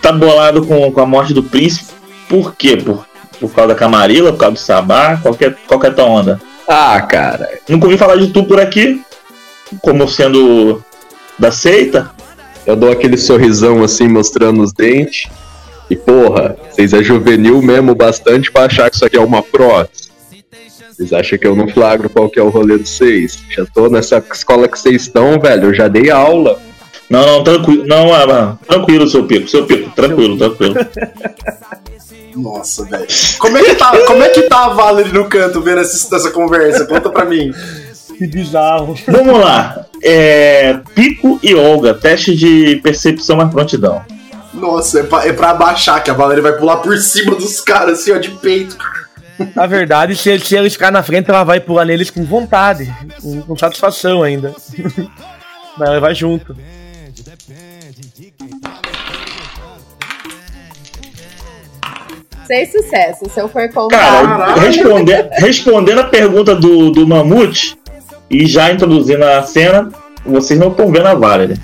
tá bolado com, com a morte do príncipe, por quê? Por, por causa da Camarilla, por causa do Sabá? Qual que é, qual que é a tua onda? Ah, cara. Nunca ouvi falar de tu por aqui, como sendo da seita. Eu dou aquele sorrisão assim, mostrando os dentes. E porra, vocês é juvenil mesmo bastante pra achar que isso aqui é uma prótese. Vocês acham que eu não flagro qual que é o rolê de vocês? Já tô nessa escola que vocês estão, velho. Eu já dei aula. Não, não, tranquilo, não, ah, ah, tranquilo, seu pico, seu pico, tranquilo, tranquilo. Nossa, velho. Como é que tá, como é que tá a Valerie no canto vendo essa, essa conversa? Conta pra mim. Que bizarro. Vamos lá. É, Pico e Olga, teste de percepção mais prontidão. Nossa, é pra, é pra abaixar, que a Valerie vai pular por cima dos caras, assim, ó, de peito. Na verdade, se, se eles ficarem na frente, ela vai pular neles com vontade, com, com satisfação ainda. Mas [laughs] ela vai junto. Seis sucessos, se eu for contar. Cara, Caralho. responde- respondendo a pergunta do, do Mamute e já introduzindo a cena, vocês não estão vendo a Valerie.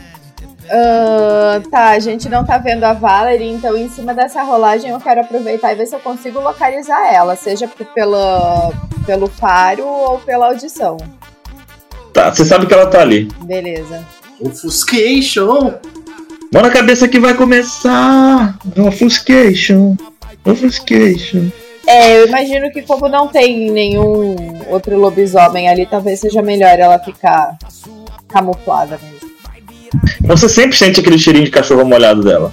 Ah, tá, a gente não tá vendo a Valerie, então em cima dessa rolagem eu quero aproveitar e ver se eu consigo localizar ela, seja pela, pelo faro ou pela audição. Tá, você sabe que ela tá ali. Beleza. Ofuscation. Mão na cabeça que vai começar! Offuscation! Offuscation! É, eu imagino que como não tem nenhum outro lobisomem ali, talvez seja melhor ela ficar camuflada mesmo. Você sempre sente aquele cheirinho de cachorro molhado dela.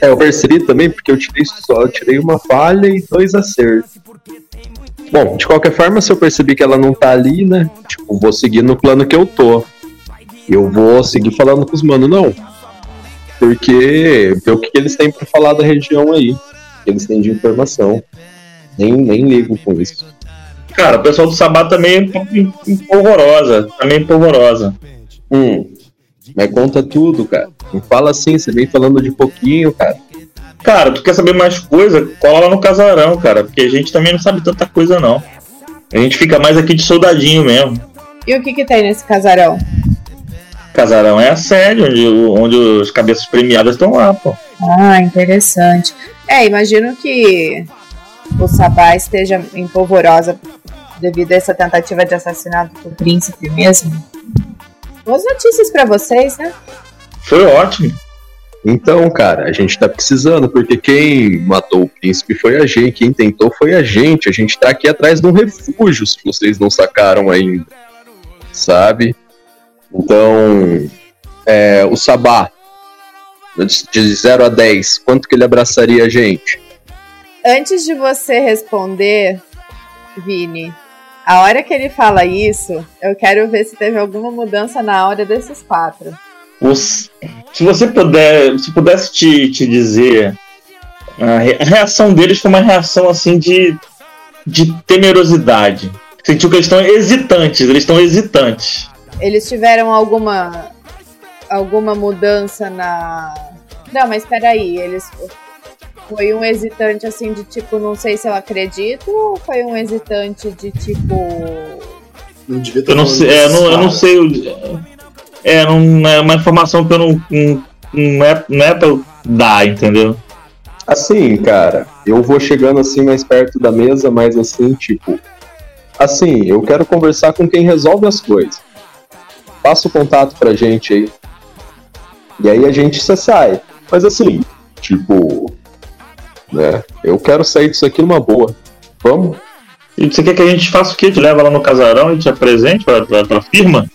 É, eu percebi também, porque eu tirei só, eu tirei uma falha e dois acertos. Bom, de qualquer forma, se eu percebi que ela não tá ali, né? Tipo, vou seguir no plano que eu tô. Eu vou seguir falando com os mano, não. Porque ver o que eles têm pra falar da região aí. Que eles têm de informação. Nem, nem ligo com isso. Cara, o pessoal do Sabá também é um pouco em- empolvorosa. Também empolvorosa. Hum. Mas conta tudo, cara. Não fala assim, você vem falando de pouquinho, cara. Cara, tu quer saber mais coisa? Cola lá no casarão, cara. Porque a gente também não sabe tanta coisa, não. A gente fica mais aqui de soldadinho mesmo. E o que que tem nesse casarão? Casarão é a série, onde, onde os cabeças premiadas estão lá, pô. Ah, interessante. É, imagino que o Sabá esteja em polvorosa devido a essa tentativa de assassinato do príncipe mesmo. Boas notícias pra vocês, né? Foi ótimo. Então, cara, a gente tá precisando, porque quem matou o príncipe foi a gente, quem tentou foi a gente. A gente tá aqui atrás de um refúgio, se vocês não sacaram ainda. Sabe? Então, é, o Sabá, de 0 a 10, quanto que ele abraçaria a gente? Antes de você responder, Vini, a hora que ele fala isso, eu quero ver se teve alguma mudança na hora desses quatro. Os- se você puder, se pudesse te, te dizer, a, re- a reação deles foi uma reação assim de, de temerosidade. Sentiu que eles estão hesitantes, eles estão hesitantes. Eles tiveram alguma alguma mudança na Não, mas peraí, eles foi um hesitante assim de tipo, não sei se eu acredito, ou foi um hesitante de tipo Não devia ter Eu não falado sei, é, não, eu não sei. o- É, não é uma informação que eu não, não, não é, não é pra eu dar, entendeu? Assim, cara, eu vou chegando assim mais perto da mesa, mas assim, tipo. Assim, eu quero conversar com quem resolve as coisas. Passa o contato pra gente aí. E aí a gente se sai. Mas assim, tipo. Né? Eu quero sair disso aqui numa boa. Vamos? E você quer que a gente faça o quê? Te leva lá no casarão e te apresente pra, pra, pra firma?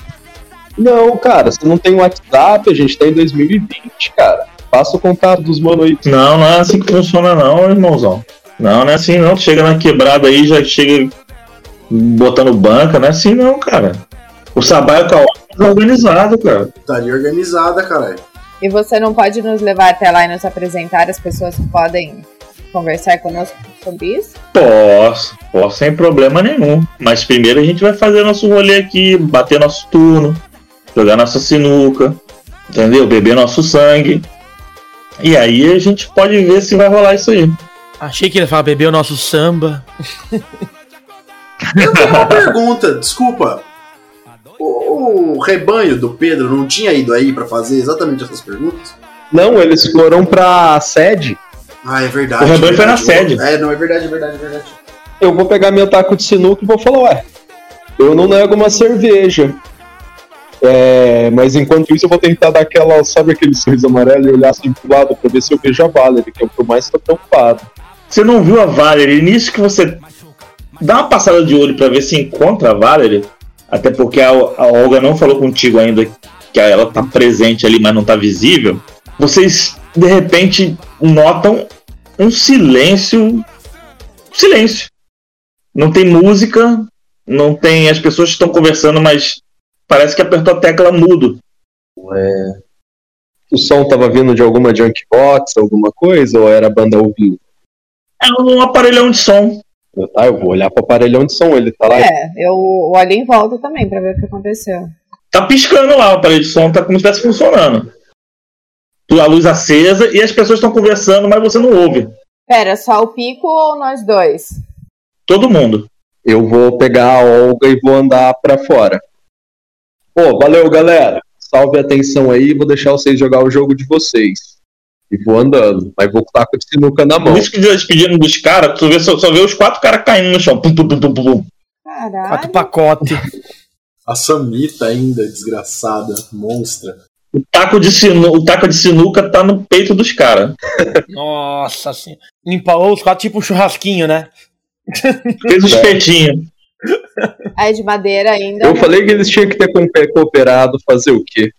Não, cara, você não tem WhatsApp, a gente tá em 2020, cara. Passa o contato dos mano aí. Não, não é assim que funciona, não, irmãozão. Não, não é assim, não. Tu chega na quebrada aí já chega botando banca, não é assim, não, cara. O Sabá é o Cauã é organizado, cara. Estaria organizada, caralho. E você não pode nos levar até lá e nos apresentar as pessoas que podem conversar conosco sobre isso? Posso, posso sem problema nenhum. Mas primeiro a gente vai fazer nosso rolê aqui, bater nosso turno, jogar nossa sinuca, entendeu? Beber nosso sangue. E aí a gente pode ver se vai rolar isso aí. Achei que ele ia falar beber o nosso samba. Eu tenho uma pergunta, desculpa. O, rebanho do Pedro não tinha ido aí pra fazer exatamente essas perguntas? Não, eles foram pra sede. Ah, é verdade. O rebanho é foi na sede. É, não, é verdade, é verdade, é verdade. Eu vou pegar meu taco de sinuca e vou falar, ué, eu não nego uma cerveja. É, mas enquanto isso eu vou tentar dar aquela, sabe aquele sorriso amarelo e olhar assim pro lado pra ver se eu vejo a Valerie, que é o que eu mais tô preocupado. Você não viu a Valerie? Nisso que você dá uma passada de olho pra ver se encontra a Valerie. Até porque a, a Olga não falou contigo ainda que ela tá presente ali, mas não tá visível. Vocês de repente notam um silêncio. Silêncio. Não tem música, não tem. As pessoas estão conversando, mas parece que apertou a tecla mudo. O som tava vindo de alguma junkbox, alguma coisa, ou era a banda ouvindo? É um aparelhão de som. Eu, tá, eu vou olhar pro aparelhão de som, ele tá lá. É, eu olho em volta também pra ver o que aconteceu. Tá piscando lá, o aparelho de som tá como se estivesse funcionando. A luz acesa e as pessoas estão conversando, mas você não ouve. Pera, só o pico ou nós dois? Todo mundo. Eu vou pegar a Olga e vou andar pra fora. Pô, valeu, galera. Salve a atenção aí, vou deixar vocês jogar o jogo de vocês. E vou andando, mas vou com o taco de sinuca na mão. Por isso que eles pedindo dos caras, tu vê, só, só vê os quatro caras caindo no chão. Pum, pum, pum, pum, pum, pum. Quatro Caralho. pacote. A Samita ainda, desgraçada, monstra. O taco, de sinu, o taco de sinuca tá no peito dos caras. Nossa senhora. Empalou os quatro tipo um churrasquinho, né? [laughs] Fez o espetinho. Aí de madeira ainda. Eu falei que eles tinham que ter co- cooperado, fazer o quê?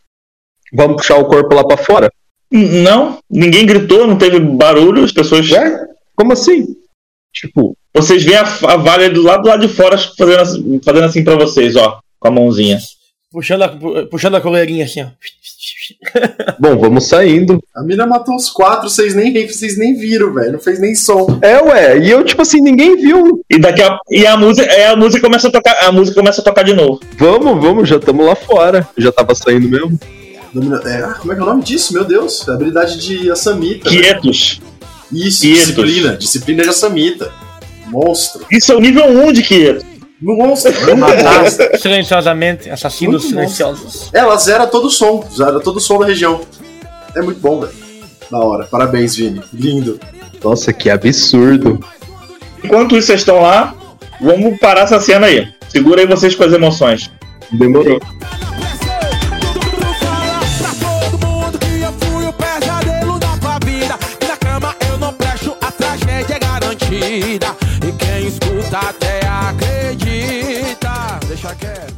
Vamos puxar o corpo lá pra fora? Não, ninguém gritou, não teve barulho, as pessoas. É? Como assim? Tipo, Vocês veem a, a Vale do lado do lado de fora fazendo assim, fazendo assim pra vocês, ó. Com a mãozinha. Puxando a, pu- puxando a coleirinha assim, ó. [laughs] bom, vamos saindo. A mina matou os quatro, vocês nem, vocês nem viram, velho. Não fez nem som. É, ué, e eu, tipo assim, ninguém viu. E daqui a, e a música, é, a música começa a tocar, a música começa a tocar de novo. Vamos, vamos, já estamos lá fora. Já tava saindo mesmo. Domina- é, ah, como é que é o nome disso? Meu Deus. É a habilidade de Asamita. velho. Quietos. Isso, Quietos. disciplina. Disciplina de Samita. Monstro. Isso é o nível 1 de Quieto. Monstro. [laughs] Matar silenciosamente, assassinos Muito silenciosos. Ela zera todo o som. Zera todo o som da região. É muito bom, velho. Da hora. Parabéns, Vini. Lindo. Nossa, que absurdo. Enquanto isso, vocês estão lá, vamos parar essa cena aí. Segura aí vocês com as emoções. Demorou. Tudo garantida. E quem escuta até acredita. Deixa quieto.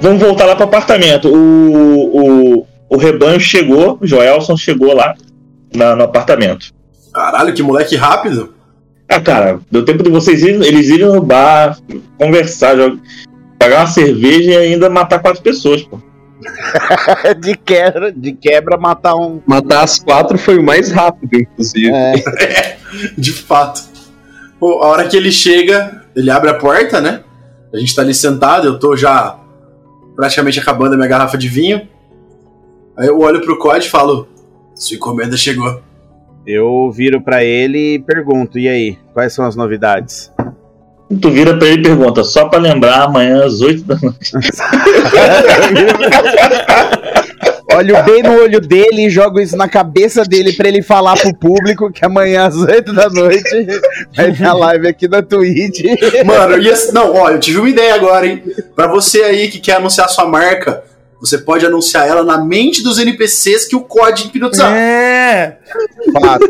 Vamos voltar lá pro apartamento. O, o, o rebanho chegou, o Joelson chegou lá na- no apartamento. Caralho, que moleque rápido. Ah, cara, deu tempo de vocês irem, eles irem no bar, conversar, jogar- pagar uma cerveja e ainda matar quatro pessoas, pô. [laughs] de, quebra, de quebra, matar um. Matar as quatro foi o mais rápido, inclusive. É, [laughs] De fato. Pô, a hora que ele chega, ele abre a porta, né? A gente tá ali sentado, eu tô já praticamente acabando a minha garrafa de vinho. Aí eu olho pro COD e falo: Sua encomenda chegou. eu viro pra ele e pergunto: e aí, quais são as novidades? Tu vira pra ele e pergunta, só pra lembrar, amanhã às 8 da noite. [laughs] Olho bem no olho dele e jogo isso na cabeça dele pra ele falar pro público que amanhã às 8 da noite vai ter a live aqui na Twitch. Mano, esse- não, ó, eu tive uma ideia agora, hein? Pra você aí que quer anunciar sua marca, você pode anunciar ela na mente dos NPCs que o COD hipnotizar. É! Fato.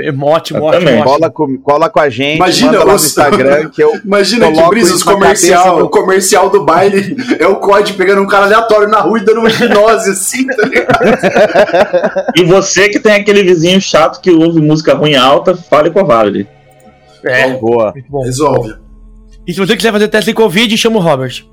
É ótimo, ótimo. Cola, com, cola com a gente, Imagina manda lá no Instagram que eu. Imagina que brisa os comercial, do- o comercial do baile é o COD pegando um cara aleatório na rua e dando uma hipnose assim, tá ligado? [laughs] E você que tem aquele vizinho chato que ouve música ruim alta, fale com a Valerie. É, Boa. muito bom. Resolve. E se você quiser fazer teste de Covid, chama o Robert.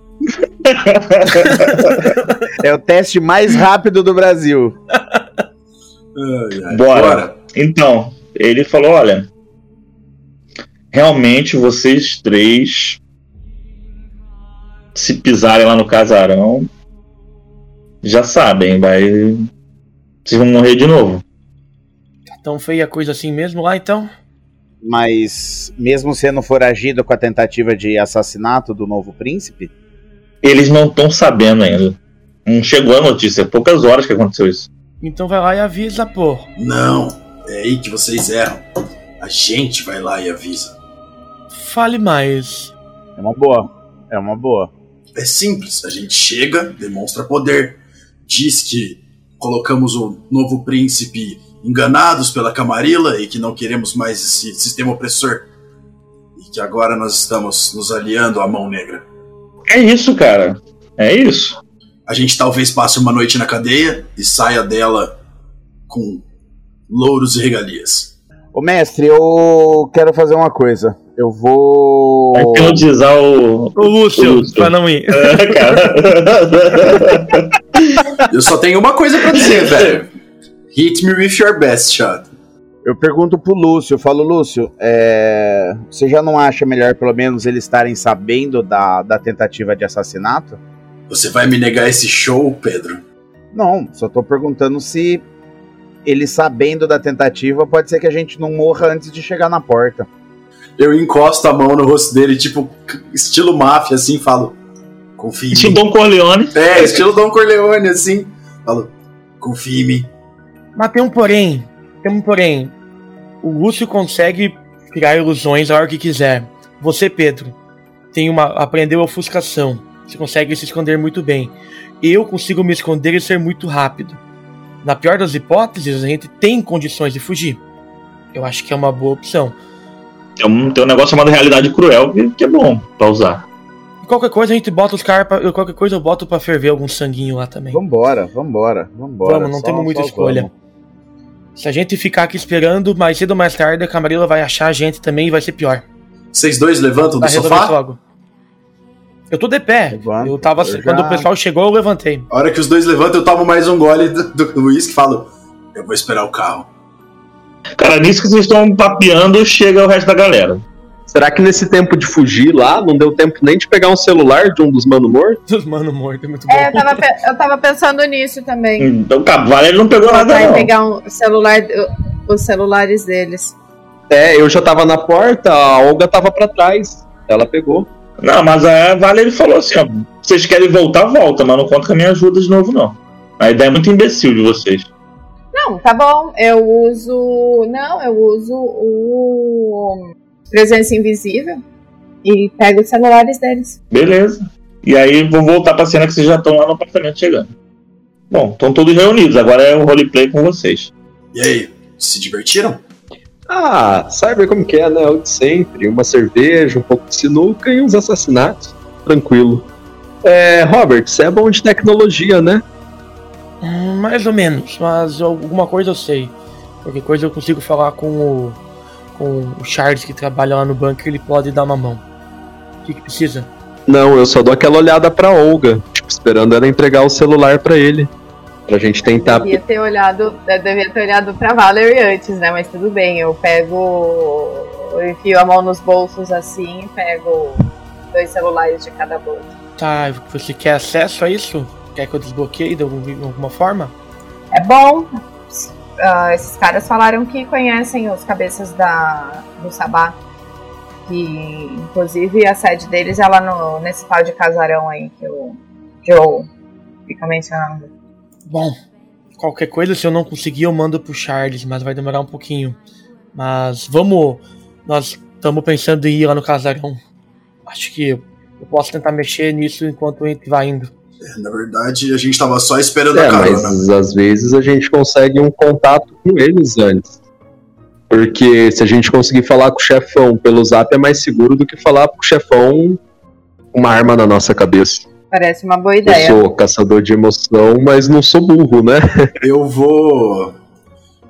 [laughs] É o teste mais rápido do Brasil. Ai. Bora. Então, ele falou: olha, realmente vocês três, se pisarem lá no casarão, já sabem, vai. Vocês vão morrer de novo. Tão feia a coisa assim mesmo lá, então? Mas, mesmo sendo foragido com a tentativa de assassinato do novo príncipe, Eles não estão sabendo ainda. Não chegou a notícia, poucas horas que aconteceu isso. Então vai lá e avisa, pô. Não, é aí que vocês erram. A gente vai lá e avisa. Fale mais. é uma boa. É uma boa. É simples, a gente chega, demonstra poder, diz que colocamos o novo príncipe enganados pela Camarilla e que não queremos mais esse sistema opressor. E que agora nós estamos nos aliando à mão negra. É isso, cara. É isso. A gente talvez passe uma noite na cadeia e saia dela com louros e regalias. Ô mestre, eu quero fazer uma coisa. Eu vou. Vai hipnotizar o. Lúcio, Ô, Lúcio. pra não ir. [laughs] É, cara. Eu só tenho uma coisa pra dizer, [laughs] velho. Hit me with your best shot. Eu pergunto pro Lúcio, eu falo, Lúcio, é, você já não acha melhor, pelo menos, eles estarem sabendo da, da tentativa de assassinato? Você vai me negar esse show, Pedro? Não, só tô perguntando se eles sabendo da tentativa, pode ser que a gente não morra antes de chegar na porta. Eu encosto a mão no rosto dele, tipo, estilo máfia, assim, falo: Confie em Tipo mim. Dom Corleone. É, estilo Don Corleone, assim. Falo: Confie em mim. Mas tem um porém. Tem um porém. O Lúcio consegue criar ilusões a hora que quiser. Você, Pedro, tem uma. aprendeu ofuscação. Você consegue se esconder muito bem. Eu consigo me esconder e ser muito rápido. na pior das hipóteses, a gente tem condições de fugir. Eu acho que é uma boa opção. Tem um, tem um negócio chamado realidade cruel que, é bom pra usar. Qualquer coisa a gente bota os caras pra. Qualquer coisa eu boto pra ferver algum sanguinho lá também. Vambora, vambora, vambora. Vamos, não Só- temos muita escolha. vamos. Se a gente ficar aqui esperando, mais cedo ou mais tarde, a Camarilla vai achar a gente também e vai ser pior. Vocês dois levantam do sofá? logo. Eu tô de pé. Levanto, eu tava. eu já- Quando o pessoal chegou, eu levantei. A hora que os dois levantam, eu tomo mais um gole do, do uísque e falo: Eu vou esperar o carro. Cara, nisso que vocês estão papeando, chega o resto da galera. Será que nesse tempo de fugir lá, não deu tempo nem de pegar um celular de um dos mano mortos? Dos mano morto, é muito bom. É, eu tava, eu tava pensando nisso também. Então, cara, ele não pegou nada, Vai não. pegar um celular, os celulares deles. É, eu já tava na porta, a Olga tava pra trás. Ela pegou. Não, mas a Vale ele falou assim: ó, vocês querem voltar, volta, mas não conta com a minha ajuda de novo, não. A ideia é muito imbecil de vocês. Não, tá bom. Eu uso. Não, eu uso o presença invisível e pego os celulares deles. Beleza. E aí vou voltar pra cena que vocês já estão lá no apartamento chegando. Bom, estão todos reunidos, agora é o roleplay com vocês. E aí, se divertiram? Ah, sabe como que é, né? O de sempre. Uma cerveja, um pouco de sinuca e uns assassinatos. Tranquilo. É, Robert, você é bom de tecnologia, né? Hum, Mais ou menos, mas alguma coisa eu sei. Qualquer coisa eu consigo falar com o. com o Charles que trabalha lá no banco, ele pode dar uma mão. O que, que precisa? Não, eu só dou aquela olhada pra Olga, tipo, esperando ela entregar o celular pra ele. Pra gente tentar. Devia ter olhado, eu devia ter olhado pra Valerie antes, né? Mas tudo bem, eu pego. Eu enfio a mão nos bolsos assim e pego dois celulares de cada bolso. Tá, você quer acesso a isso? Quer que eu desbloqueie de alguma forma? É bom. Ah, esses caras falaram que conhecem os cabeças da, do Sabá. Que inclusive a sede deles é lá no, nesse tal de casarão aí que o Joe fica mencionando. Bom, qualquer coisa, se eu não conseguir, eu mando pro Charles, mas vai demorar um pouquinho. Mas vamos. Nós estamos pensando em ir lá no casarão. Acho que eu posso tentar mexer nisso enquanto a gente vai indo. É, Na verdade, a gente tava só esperando É, a carona. mas às vezes a gente consegue um contato com eles antes. Porque se a gente conseguir falar com o chefão pelo zap é mais seguro do que falar com o chefão com uma arma na nossa cabeça. Parece uma boa Eu ideia. sou caçador de emoção, mas não sou burro, né? [laughs] Eu vou.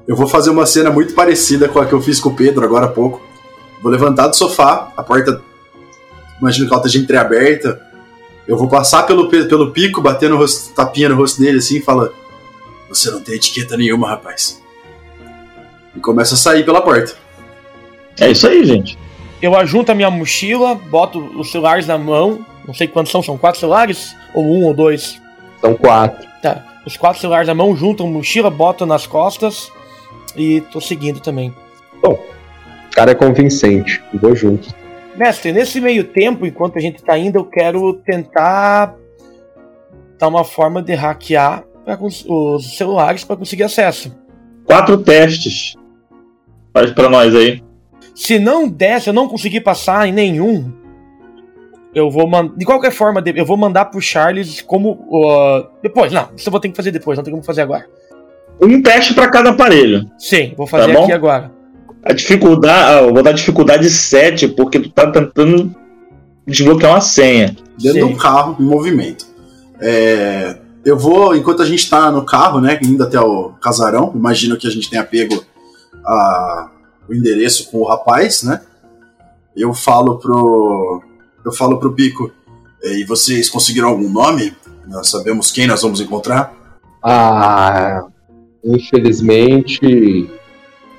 Eu vou fazer uma cena muito parecida com a que eu fiz com o Pedro agora há pouco. Vou levantar do sofá, a porta. Imagino que ela esteja entreaberta. Eu vou passar pelo, pe- pelo pico, bater no rosto, tapinha no rosto dele assim e fala: Você não tem etiqueta nenhuma, rapaz. E começa a sair pela porta. É isso aí, gente. Eu ajunto a minha mochila, boto os celulares na mão. Não sei quantos são, são quatro celulares? Ou um ou dois? São quatro. Tá. Os quatro celulares na mão, junto a mochila, boto nas costas e tô seguindo também. O cara é convincente. Vou junto. Mestre, nesse meio tempo, enquanto a gente tá indo, eu quero tentar dar uma forma de hackear os celulares para conseguir acesso. Quatro testes. Faz pra nós aí. Se não der, se eu não conseguir passar em nenhum, eu vou mandar. De qualquer forma, eu vou mandar pro Charles como. ó, depois, não, isso eu vou ter que fazer depois, não tem como fazer agora. Um teste pra cada aparelho. Sim, vou fazer Tá aqui agora. A dificuldade. ah, Eu vou dar dificuldade 7, porque tu tá tentando desbloquear uma senha. Dentro Sim. do carro, em movimento. É, eu vou, enquanto a gente tá no carro, né, indo até o casarão, imagino que a gente tenha pego a- o endereço com o rapaz, né? Eu falo pro. Eu falo pro Pico. "É, E vocês conseguiram algum nome? Nós sabemos quem nós vamos encontrar? Ah, infelizmente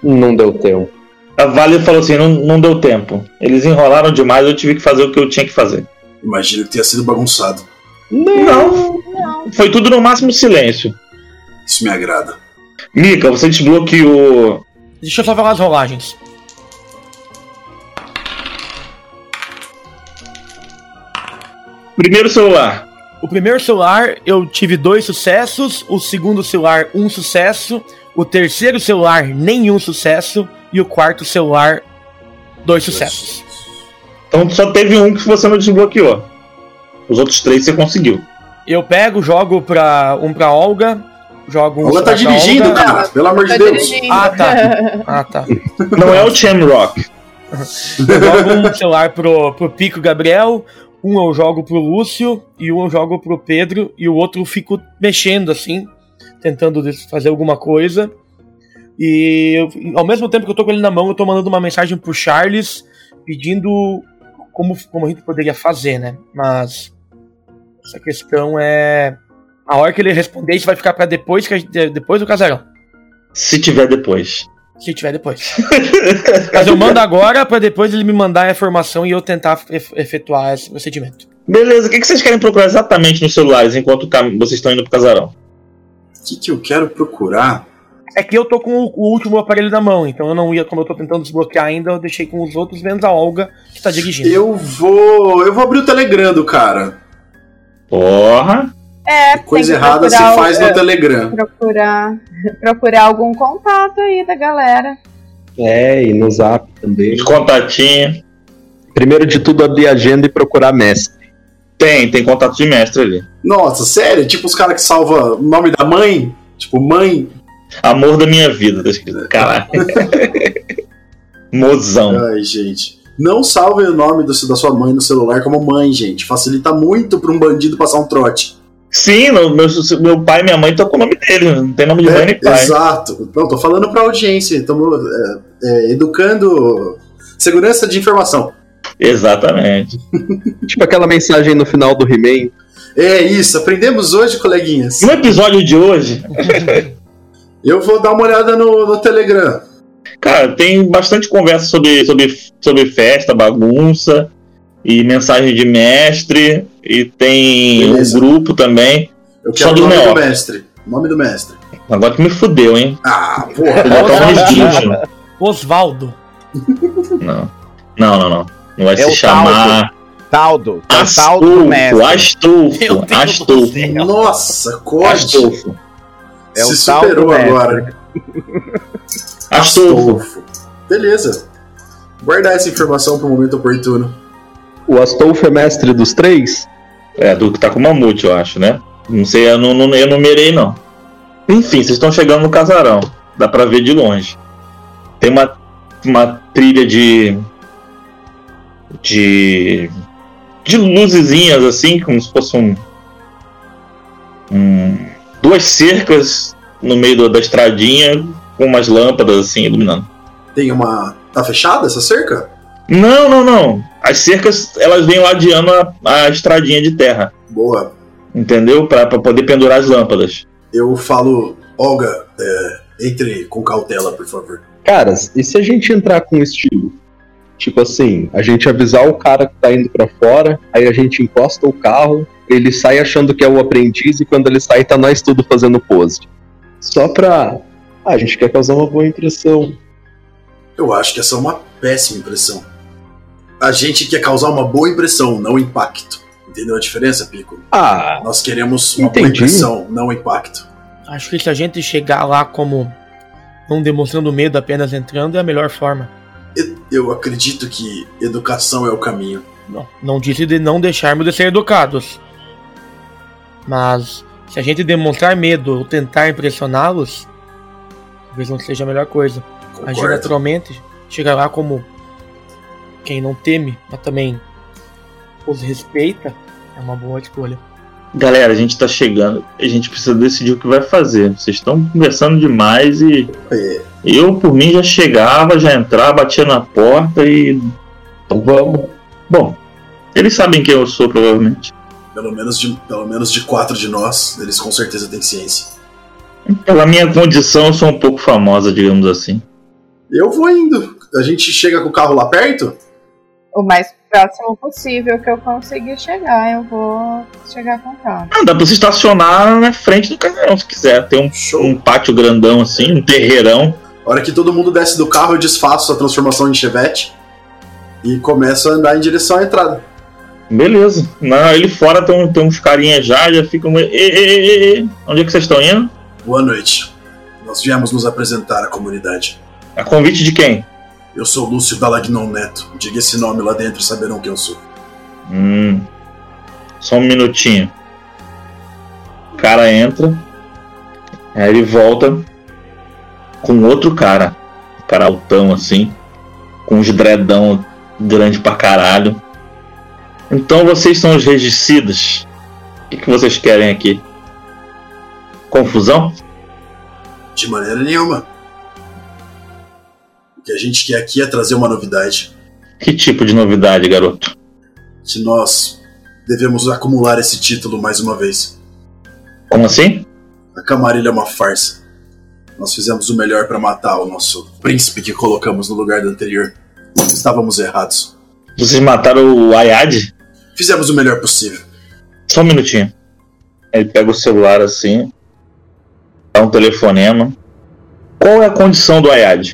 não deu tempo. A Vale falou assim: não, não deu tempo. Eles enrolaram demais, eu tive que fazer o que eu tinha que fazer. Imagino que tenha sido bagunçado. Não. Foi tudo no máximo silêncio. Isso me agrada. Mika, você desbloqueou. Deixa eu só falar as rolagens. Primeiro celular. O primeiro celular eu tive dois sucessos, o segundo celular um sucesso, o terceiro celular nenhum sucesso e o quarto celular dois sucessos. Então só teve um que você não desbloqueou. Os outros três você conseguiu. Eu pego, jogo pra um pra Olga, jogo um. Olga tá dirigindo, Olga. cara. Pelo amor de Tô Deus. dirigindo. Ah, tá. [laughs] Ah, tá. Não é o Shamrock. Eu jogo um celular pro, pro Pico Gabriel, um eu jogo pro Lúcio, e um eu jogo pro Pedro, e o outro eu fico mexendo assim, tentando fazer alguma coisa. E eu- ao mesmo tempo que eu tô com ele na mão, eu tô mandando uma mensagem pro Charles pedindo como, como a gente poderia fazer, né? Mas essa questão é. A hora que ele responder, isso vai ficar pra depois, que gente- depois do casarão. Se tiver depois. Se tiver depois. [laughs] Mas eu mando agora pra depois ele me mandar a informação e eu tentar ef- efetuar esse procedimento. Beleza, o que vocês querem procurar exatamente nos celulares enquanto cam- vocês estão indo pro casarão? O que, que eu quero procurar? É que eu tô com o, o último aparelho na mão, então eu não ia, como eu tô tentando desbloquear ainda, eu deixei com os outros, menos a Olga, que tá dirigindo. Eu vou. Eu vou abrir o Telegram do cara. Porra! É, Coisa errada se faz é, no Telegram. Procurar, [laughs] procurar algum contato aí da galera. É, e no zap também. Os contatinhos. Primeiro de tudo, abrir a agenda e procurar mestre. Tem, tem contato de mestre ali. Nossa, sério? Tipo os caras que salva o nome da mãe? Tipo, mãe. Amor da minha vida, tá escrito. Caralho. [laughs] Mozão. Ai, gente. Não salve o nome do- da sua mãe no celular como mãe, gente. Facilita muito pra um bandido passar um trote. Sim, meu, meu pai e minha mãe estão com o nome dele. Não tem nome de mãe É, nem pai. exato. Não, tô falando pra audiência. Estamos educando segurança de informação. Exatamente. [laughs] Tipo aquela mensagem no final do He-Man. É isso, aprendemos hoje, coleguinhas. No episódio de hoje, [laughs] Eu vou dar uma olhada no, no Telegram. cara, tem bastante conversa sobre, sobre, sobre festa, bagunça e mensagem de mestre. E tem Beleza. um grupo também. Eu Só quero o do nome do mestre. O nome do mestre. Agora que me fudeu, hein? Ah, Vou porra. botar um. [laughs] Osvaldo. Não. Não, não, não. Não vai É se o chamar Taldo. O Taldo do Astolfo. mestre. Astolfo. Astolfo. Nossa, Code Astolfo. É o se superou agora. [laughs] Astolfo. Beleza. Guardar essa informação pro momento oportuno. O Astolfo é mestre dos três? É, do que tá com o Mamute, eu acho, né? Não sei, eu não, não eu numerei, não. Enfim, vocês estão chegando no casarão. Dá pra ver de longe. Tem uma, uma trilha de. De. de luzezinhas, assim, como se fosse um. um duas cercas no meio do- da estradinha, com umas lâmpadas, assim, iluminando. Tem uma. Tá fechada essa cerca? Não, não, não. As cercas, elas vêm ladeando a, a estradinha de terra. Boa. Entendeu? Pra, pra poder pendurar as lâmpadas. Eu falo, Olga, é, entre com cautela, por favor. Caras, e se a gente entrar com estilo? Tipo assim, a gente avisar o cara que tá indo pra fora, aí a gente encosta o carro, ele sai achando que é o aprendiz e quando ele sai tá nós tudo fazendo pose. Só pra. Ah, a gente quer causar uma boa impressão. Eu acho que essa é uma péssima impressão. A gente quer causar uma boa impressão, não impacto. Entendeu a diferença, Pico? Ah, Nós queremos uma boa Entendi. impressão, não impacto. Acho que se a gente chegar lá como não demonstrando medo, apenas entrando, é a melhor forma. Eu acredito que educação é o caminho. Não, não disse de não deixarmos de ser educados. Mas se a gente demonstrar medo ou tentar impressioná-los, talvez não seja a melhor coisa. Agir Concordo. naturalmente, chegar lá como quem não teme, mas também os respeita, é uma boa escolha. Galera, a gente tá chegando. A gente precisa decidir o que vai fazer. Vocês estão conversando demais e. É, Eu, por mim, já chegava, já entrava, batia na porta e. então vamos. Bom, eles sabem quem eu sou, provavelmente. pelo, menos de, pelo menos de quatro de nós, eles com certeza têm ciência. Pela minha condição, eu sou um pouco famosa, digamos assim. Eu vou indo. A gente chega com o carro lá perto? O mais próximo possível que eu conseguir chegar, eu vou chegar com calma. Ah, dá pra se estacionar na frente do casarão, se quiser. Tem um, Show. um pátio grandão assim, um terreirão. A hora que todo mundo desce do carro, eu desfaço a transformação em chevette e começo a andar em direção à entrada. Beleza. Na, ele fora tem, um- tem uns carinhas já, já ficam. Onde é que vocês estão indo? Boa noite. Nós viemos nos apresentar à comunidade. A convite de quem? Eu sou Lúcio Dalagnon Neto. Diga esse nome lá dentro e saberão quem eu sou. Hum. Só um minutinho. O cara entra. Aí ele volta com outro cara, um cara altão assim, com uns dreadão grande pra caralho. Então vocês são os regicidas. O que, que vocês querem aqui? Confusão? De maneira nenhuma. O que a gente quer aqui é trazer uma novidade. Que tipo de novidade, garoto? Que nós devemos acumular esse título mais uma vez. Como assim? A Camarilha é uma farsa. Nós fizemos o melhor para matar o nosso príncipe que colocamos no lugar do anterior. Estávamos errados. Vocês mataram o Ayad? Fizemos o melhor possível. Só um minutinho. Ele pega o celular assim, dá um telefonema. Qual é a condição do Ayad?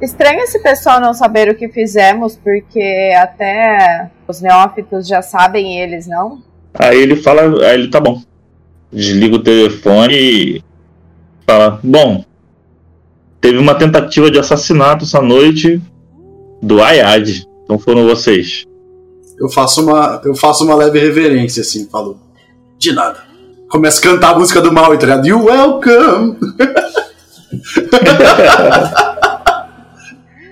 Estranho esse pessoal não saber o que fizemos, porque até os neófitos já sabem eles, não? Aí ele fala, aí ele tá bom. Desliga o telefone e fala: Bom, teve uma tentativa de assassinato essa noite do Ayad. Então foram vocês. Eu faço uma, eu faço uma leve reverência, assim, falo. De nada. Começa a cantar a música do mal, tá ligado? You welcome! [laughs]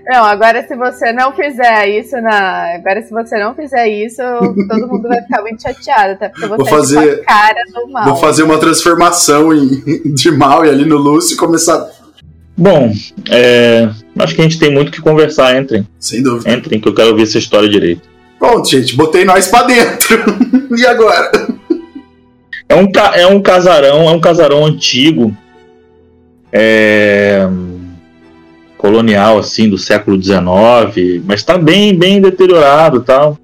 Não, agora se você não fizer isso na. Agora se você não fizer isso, todo mundo vai ficar muito chateado, até porque você Vou é fazer- a cara do mal. Vou fazer uma transformação em, [laughs] de mal e ali no Lúcio e começar. Bom, é, acho que a gente tem muito que conversar. Entrem, Sem dúvida. entrem, que eu quero ouvir essa história direito. Pronto, gente, botei nós pra dentro. [laughs] e agora? É um, ca- é um casarão, é um casarão antigo, é, colonial assim do século XIX, mas tá bem, bem deteriorado, tal.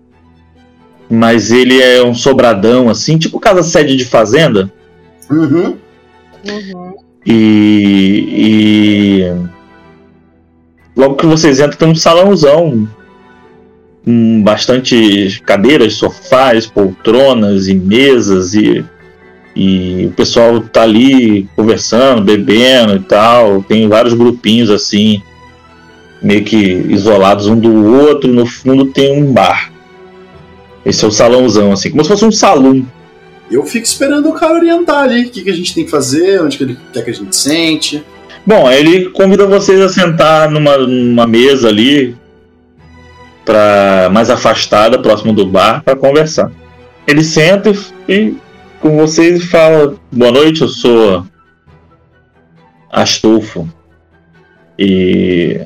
Mas ele é um sobradão assim, tipo casa sede de fazenda. Uhum. Uhum. E, e logo que vocês entram tem um salãozão com bastante cadeiras, sofás, poltronas e mesas e, e o pessoal tá ali conversando, bebendo e tal. Tem vários grupinhos assim, meio que isolados um do outro. No fundo tem um bar. Esse é o salãozão, assim, como se fosse um salão. Eu fico esperando o cara orientar ali. O que, que a gente tem que fazer, onde que ele quer que a gente sente. Bom, ele convida vocês a sentar numa, numa mesa ali, pra, mais afastada, próximo do bar, para conversar. Ele senta e, e com vocês fala: Boa noite, eu sou Astolfo. E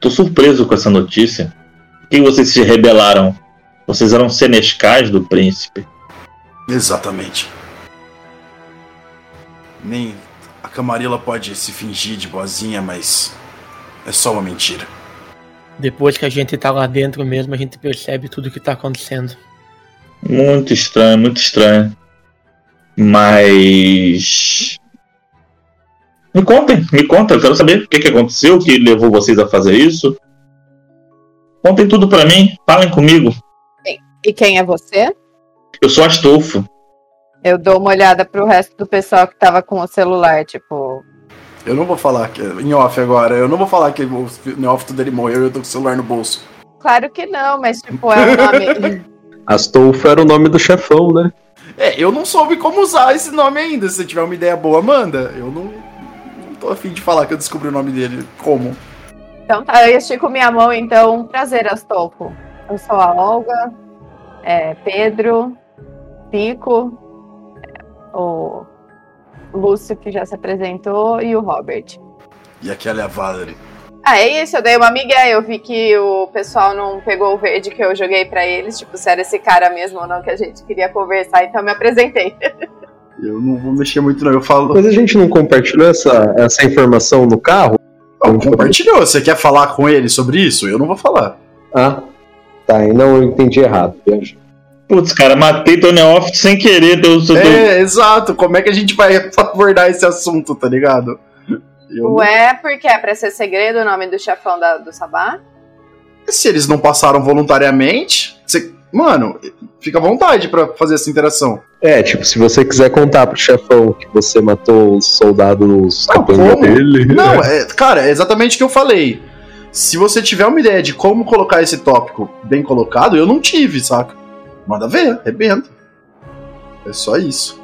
tô surpreso com essa notícia. Por que vocês se rebelaram? Vocês eram senescais do príncipe. Exatamente. Nem a Camarilla pode se fingir de boazinha, mas é só uma mentira. Depois que a gente tá lá dentro mesmo, a gente percebe tudo que tá acontecendo. Muito estranho, muito estranho. Mas. Me contem, me contem, eu quero saber o que, que aconteceu, o que levou vocês a fazer isso. Contem tudo pra mim, falem comigo. E quem é você? Eu sou Astolfo. Eu dou uma olhada pro resto do pessoal que tava com o celular, tipo. Eu não vou falar que em off agora. Eu não vou falar que o neófito dele morreu e eu tô com o celular no bolso. Claro que não, mas tipo, é o nome. [laughs] Astolfo era o nome do chefão, né? É, eu não soube como usar esse nome ainda. Se você tiver uma ideia boa, manda. Eu não tô afim de falar que eu descobri o nome dele. Como? Então tá, eu estico minha mão, então. Prazer, Astolfo. Eu sou a Olga, é, Pedro, Pico, é, o Lúcio, que já se apresentou, e o Robert. E aquela é a Valerie. Ah, é isso, eu dei uma migué, eu vi que o pessoal não pegou o verde que eu joguei pra eles, tipo, se era esse cara mesmo ou não que a gente queria conversar, então eu me apresentei. [laughs] Eu não vou mexer muito, não. Eu falo. Mas a gente não compartilhou essa, essa informação no carro? Não, compartilhou. Você quer falar com ele sobre isso? Eu não vou falar. Ah, tá. Então eu entendi errado. Putz, cara, matei teu neófito sem querer. É, exato. Como é que a gente vai [laughs] abordar esse assunto, tá ligado? Eu Ué, porque é pra ser segredo o nome do chefão da- do Sabá? Se eles não passaram voluntariamente, você... mano, fica à vontade pra fazer essa interação. É, tipo, se você quiser contar pro chefão que você matou os soldados Não, capanga dele. Não, [laughs] é, cara, é exatamente o que eu falei. Se você tiver uma ideia de como colocar esse tópico bem colocado, eu não tive, saca? Manda ver, arrebenta. É só isso.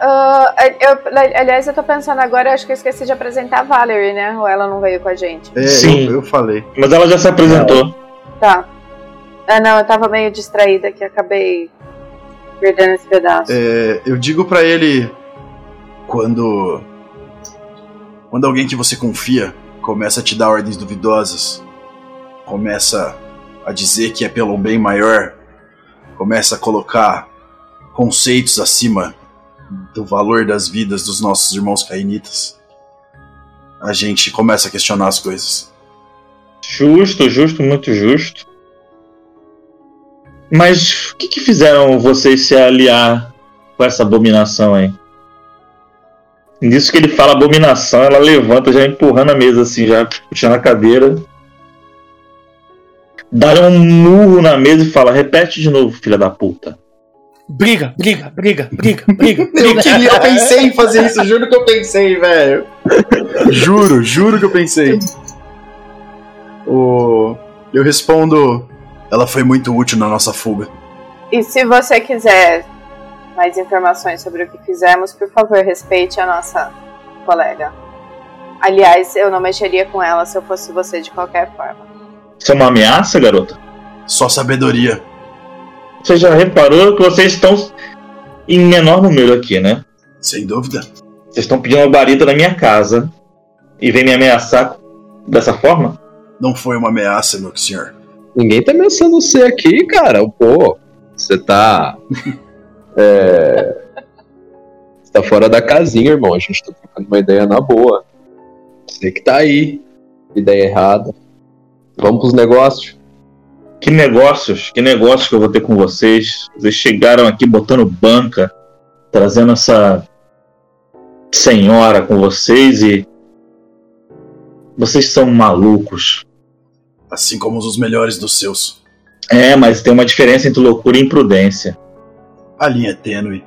Ah, eu- aliás, eu tô pensando agora, acho que eu esqueci de apresentar a Valerie, né? Ou ela não veio com a gente? É, Sim. Eu, eu falei. Mas ela já se apresentou. Tá. Ah, não, eu tava meio distraída que acabei perdendo esse pedaço. É, eu digo pra ele quando quando alguém que você confia começa a te dar ordens duvidosas, começa a dizer que é pelo bem maior, começa a colocar conceitos acima do valor das vidas dos nossos irmãos cainitas, a gente começa a questionar as coisas. Justo, justo, muito justo. Mas o que, que fizeram vocês se aliar com essa abominação aí? Nisso que ele fala abominação, ela levanta, já empurrando a mesa assim, já puxando a cadeira. Dá um murro na mesa e fala: repete de novo, filha da puta. Briga, briga, briga, briga, briga, [laughs] Eu briga. queria, eu pensei em fazer isso, juro que eu pensei, velho. Juro, juro que eu pensei. O... Eu respondo. Ela foi muito útil na nossa fuga. E se você quiser mais informações sobre o que fizemos, por favor, respeite a nossa colega. Aliás, eu não mexeria com ela se eu fosse você de qualquer forma. Isso é uma ameaça, garota? Só sabedoria. Você já reparou que vocês estão em menor número aqui, né? Sem dúvida. Vocês estão pedindo uma guarita na minha casa e vem me ameaçar dessa forma? Não foi uma ameaça, meu senhor. Ninguém tá ameaçando você aqui, cara. Pô, você tá. [laughs] É. Você tá fora da casinha, irmão. A gente tá trocando uma ideia na boa. Você que tá aí. Ideia errada. Vamos pros negócios. Que negócios, que negócios que eu vou ter com vocês. Vocês chegaram aqui botando banca, trazendo essa senhora com vocês e. Vocês são malucos. Assim como os melhores dos seus. É, mas tem uma diferença entre loucura e imprudência. A linha é tênue.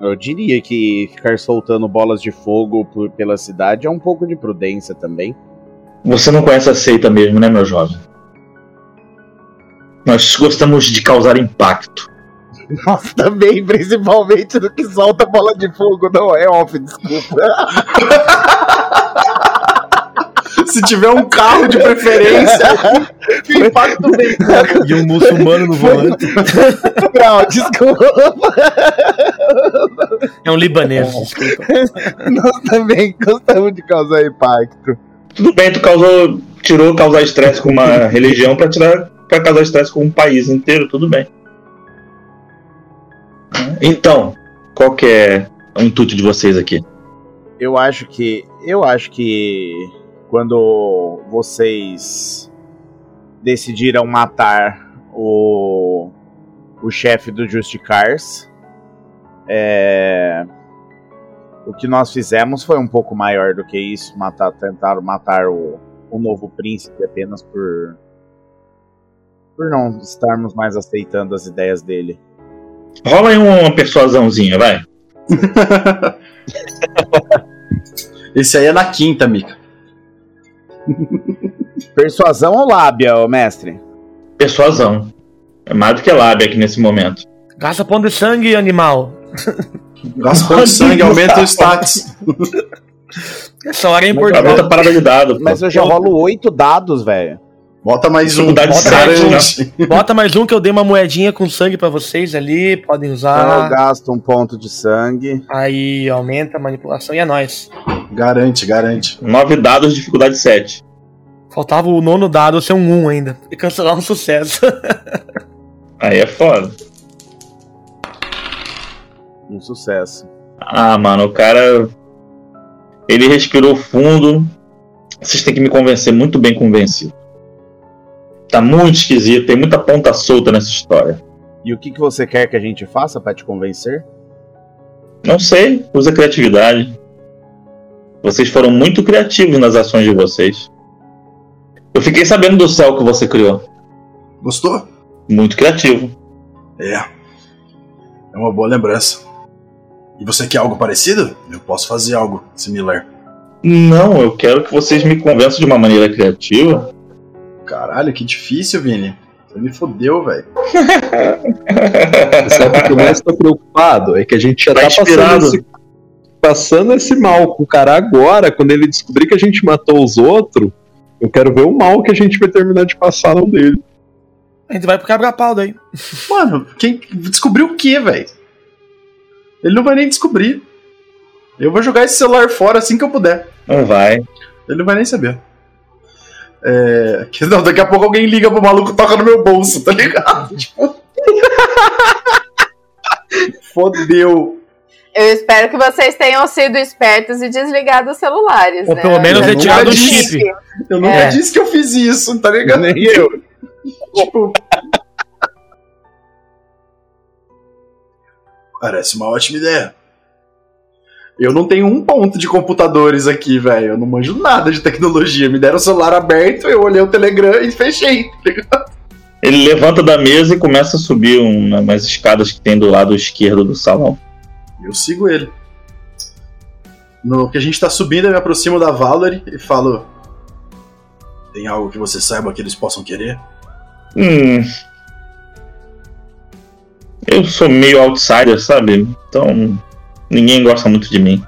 Eu diria que ficar soltando bolas de fogo por- pela cidade é um pouco de prudência também. Você não conhece a seita mesmo, né, meu jovem? Nós gostamos de causar impacto. [laughs] Nós também, principalmente do que solta bola de fogo, não é off, desculpa. [laughs] Se tiver um carro de preferência, [laughs] o impacto vem. E um muçulmano no volante. [laughs] Não, desculpa. É um libanês, desculpa. Nós também gostamos de causar impacto. Tudo bem, tu causou, tirou causar estresse com uma religião pra tirar para causar estresse com um país inteiro, tudo bem. Então, qual que é o intuito de vocês aqui? Eu acho que. Eu acho que quando vocês decidiram matar o, o chefe do Justicars, é, o que nós fizemos foi um pouco maior do que isso. Matar, tentaram matar o, o novo príncipe apenas por. Por não estarmos mais aceitando as ideias dele. Rola aí uma persuasãozinha, vai. [laughs] Esse aí é na quinta, Mika. [laughs] Persuasão ou lábia, ô mestre? Persuasão. É mais do que lábia aqui nesse momento. Gasta pão de sangue, animal. [laughs] Gasta ponto de sangue, aumenta o status. Essa hora é importante. parada de dado. pô. Mas eu já rolo oito dados, velho. Bota mais um. Dificuldade Bota sete, garante. [laughs] Bota mais um que eu dei uma moedinha com sangue pra vocês ali. Podem Então eu usar. gasto um ponto de sangue. Aí aumenta a manipulação e é nóis. Garante, garante. Nove dados, dificuldade 7. Faltava o nono dado ser um 1 ainda. E cancelar um sucesso. [laughs] Aí é foda. Um sucesso. Ah, mano, o cara. Ele respirou fundo. Vocês têm que me convencer muito bem convencido. Tá muito esquisito, tem muita ponta solta nessa história. E o que, que você quer que a gente faça pra te convencer? Não sei, usa criatividade. Vocês foram muito criativos nas ações de vocês. Eu fiquei sabendo do céu que você criou. Gostou? Muito criativo. É. É uma boa lembrança. E você quer algo parecido? Eu posso fazer algo similar. Não, eu quero que vocês me convençam de uma maneira criativa. Caralho, que difícil, Vini. Você me fodeu, velho. Sabe o que mais tô preocupado? É que a gente já Tá tá, passando esse, passando esse mal com o cara agora, quando ele descobrir que a gente matou os outros, eu quero ver o mal que a gente vai terminar de passar no dele. A gente vai pro quebra-pau daí. Mano, quem descobriu o quê, velho? Ele não vai nem descobrir. Eu vou jogar esse celular fora assim que eu puder. Não vai. Ele não vai nem saber. É... que Não, daqui a pouco alguém liga pro maluco e toca no meu bolso, tá ligado? [laughs] Tipo... Fodeu. Eu espero que vocês tenham sido espertos e desligado os celulares. Ou né? pelo menos retirado o disse. chip. Eu nunca É. disse que eu fiz isso, tá ligado? Nem eu. [laughs] Tipo. Parece uma ótima ideia. Eu não tenho um ponto de computadores aqui, velho. Eu não manjo nada de tecnologia. Me deram o celular aberto, eu olhei o Telegram e fechei. tá ligado? Ele levanta da mesa e começa a subir uma, umas escadas que tem do lado esquerdo do salão. Eu sigo ele. No que a gente tá subindo, eu me aproximo da Valerie e falo: Tem algo que você saiba que eles possam querer? Hum. Eu sou meio outsider, sabe? Então ninguém gosta muito de mim.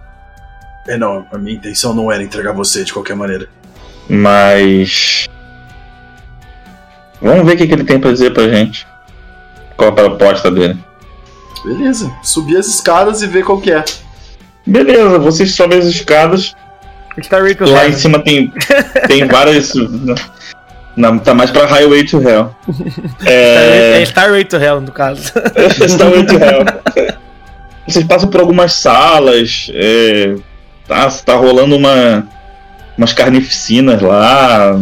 É, não, a minha intenção não era entregar você de qualquer maneira. Mas. Vamos ver o que, que ele tem pra dizer pra gente. Qual a proposta dele. Beleza, subir as escadas e ver qual que é. Beleza, vocês sobem as escadas. Star Rail to Lá em cima tem, tem várias. Não, tá mais pra Highway to Hell. [laughs] É É. Star Rail to Hell, no caso. [laughs] Highway to Hell. [laughs] Vocês passam por algumas salas. É, tá, tá rolando uma, umas carnificinas lá.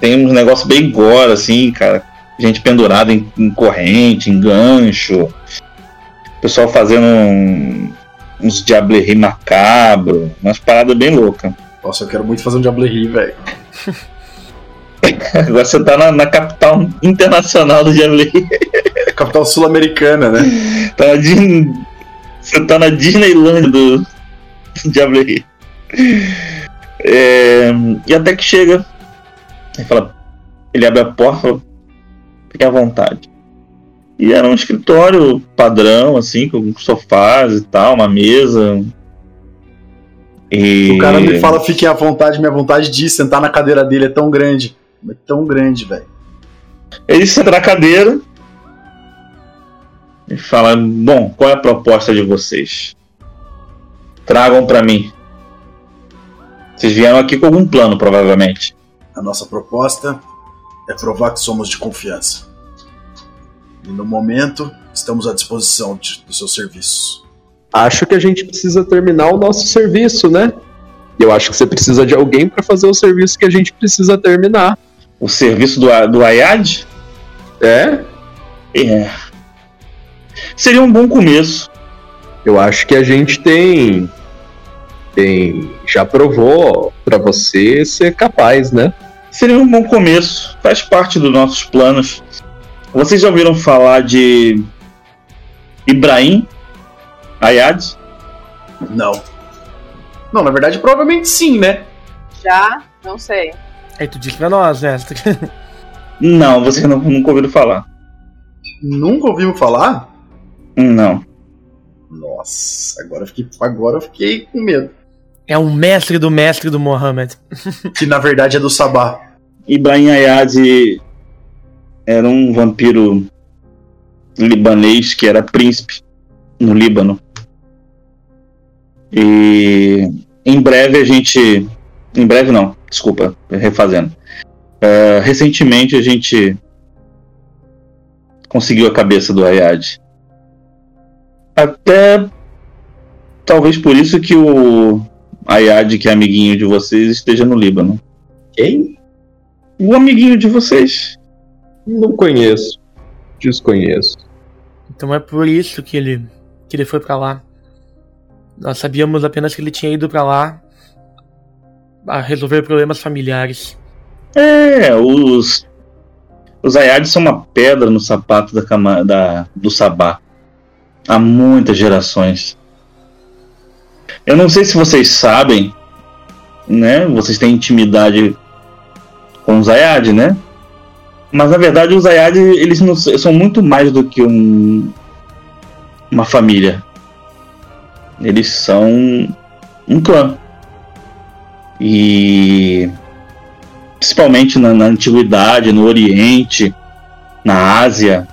Tem uns negócios bem gore, assim, cara. Gente pendurada em, em corrente, em gancho. Pessoal fazendo um- uns diablerri macabro. Umas paradas bem loucas. Nossa, eu quero muito fazer um Diablerri, velho. [laughs] Agora você tá na, na capital internacional do diablerri. Capital sul-americana, né? Tá Dis- Você tá na Disneyland do [laughs] Diablerri. É, E até que chega. Ele fala. Ele abre a porta e fala. Fique à vontade. E era um escritório padrão, assim, com sofás e tal, uma mesa. E... O cara me fala, fiquem à vontade, minha vontade de sentar na cadeira dele é tão grande. É tão grande, velho. Ele senta na cadeira e fala: Bom, qual é a proposta de vocês? Tragam pra mim. Vocês vieram aqui com algum plano, provavelmente. A nossa proposta é provar que somos de confiança. E no momento, estamos à disposição de, dos seus serviços. Acho que a gente precisa terminar o nosso serviço, né? Eu acho que você precisa de alguém pra fazer o serviço que a gente precisa terminar. O serviço do, do Ayad É? é. Seria um bom começo. Eu acho que a gente tem. Tem. Já provou pra você ser capaz, né? Seria um bom começo. Faz parte dos nossos planos. Vocês já ouviram falar de Ibrahim Ayad? Não. Não, na verdade, provavelmente sim, né? Já? Não sei. Aí tu disse pra nós, né? Não, vocês não, nunca ouviram falar. Nunca ouvimos falar? Não. Nossa, agora eu fiquei, agora eu fiquei com medo. É um mestre do mestre do Mohammed. [laughs] Que na verdade é do Sabá. Ibrahim Ayad era um vampiro libanês que era príncipe no Líbano. E em breve a gente. Em breve não, desculpa, refazendo. É, recentemente a gente conseguiu a cabeça do Ayad. Até talvez por isso que o Ayad, que é amiguinho de vocês, esteja no Líbano. Quem? O amiguinho de vocês. Não conheço. Desconheço. Então é por isso que ele, que ele foi pra lá. Nós sabíamos apenas que ele tinha ido pra lá a resolver problemas familiares. É, os. Os Ayades são uma pedra no sapato da, cama, da do Sabá. Há muitas gerações. Eu não sei se vocês sabem, né? Vocês têm intimidade com os Ayad, né? Mas na verdade os Ayad, eles não, são muito mais do que um, uma família. Eles são um clã. E principalmente na, na antiguidade, no Oriente, na Ásia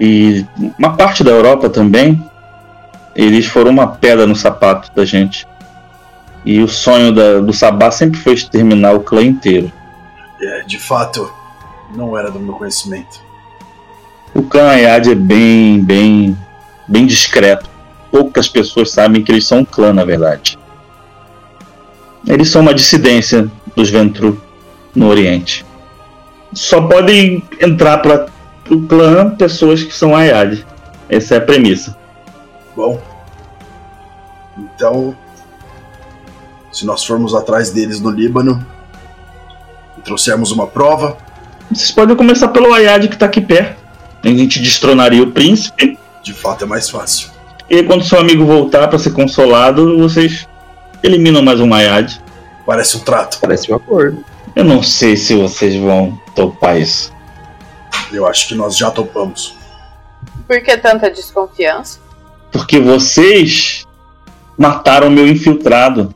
e uma parte da Europa também, eles foram uma pedra no sapato da gente. E o sonho da- do Sabá sempre foi exterminar o clã inteiro. É, de fato, não era do meu conhecimento. O clã Ayad é bem, bem, bem discreto. Poucas pessoas sabem que eles são um clã, na verdade. Eles são uma dissidência dos Ventru no Oriente. Só podem entrar para o clã pessoas que são Ayad. Essa é a premissa. Bom, então, se nós formos atrás deles no Líbano e trouxermos uma prova, Vocês podem começar pelo Ayad que está aqui perto. A gente destronaria o príncipe. de fato é mais fácil. E aí, quando seu amigo voltar para ser consolado, vocês eliminam mais um Ayad. Parece um trato. Parece um acordo. Eu não sei se vocês vão topar isso. Eu acho que nós já topamos. Por que tanta desconfiança? Porque vocês mataram meu infiltrado.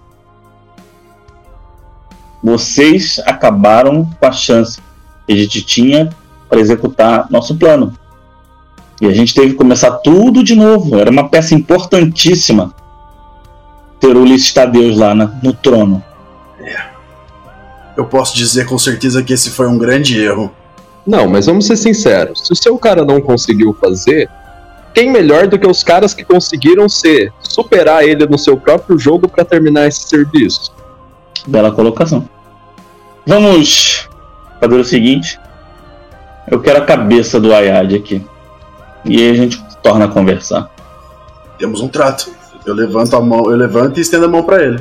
Vocês acabaram com a chance que a gente tinha para executar nosso plano. E a gente teve que começar tudo de novo. Era uma peça importantíssima ter o Ulisses Tadeus lá na- no trono. Eu posso dizer com certeza que esse foi um grande erro. Não, mas vamos ser sinceros. Se o seu cara não conseguiu fazer, quem melhor do que os caras que conseguiram ser superar ele no seu próprio jogo pra terminar esse serviço? Bela colocação. Vamos fazer o seguinte. Eu quero a cabeça do Ayad aqui. E aí a gente torna a conversar. Temos um trato. Eu levanto a mão, eu levanto e estendo a mão pra ele.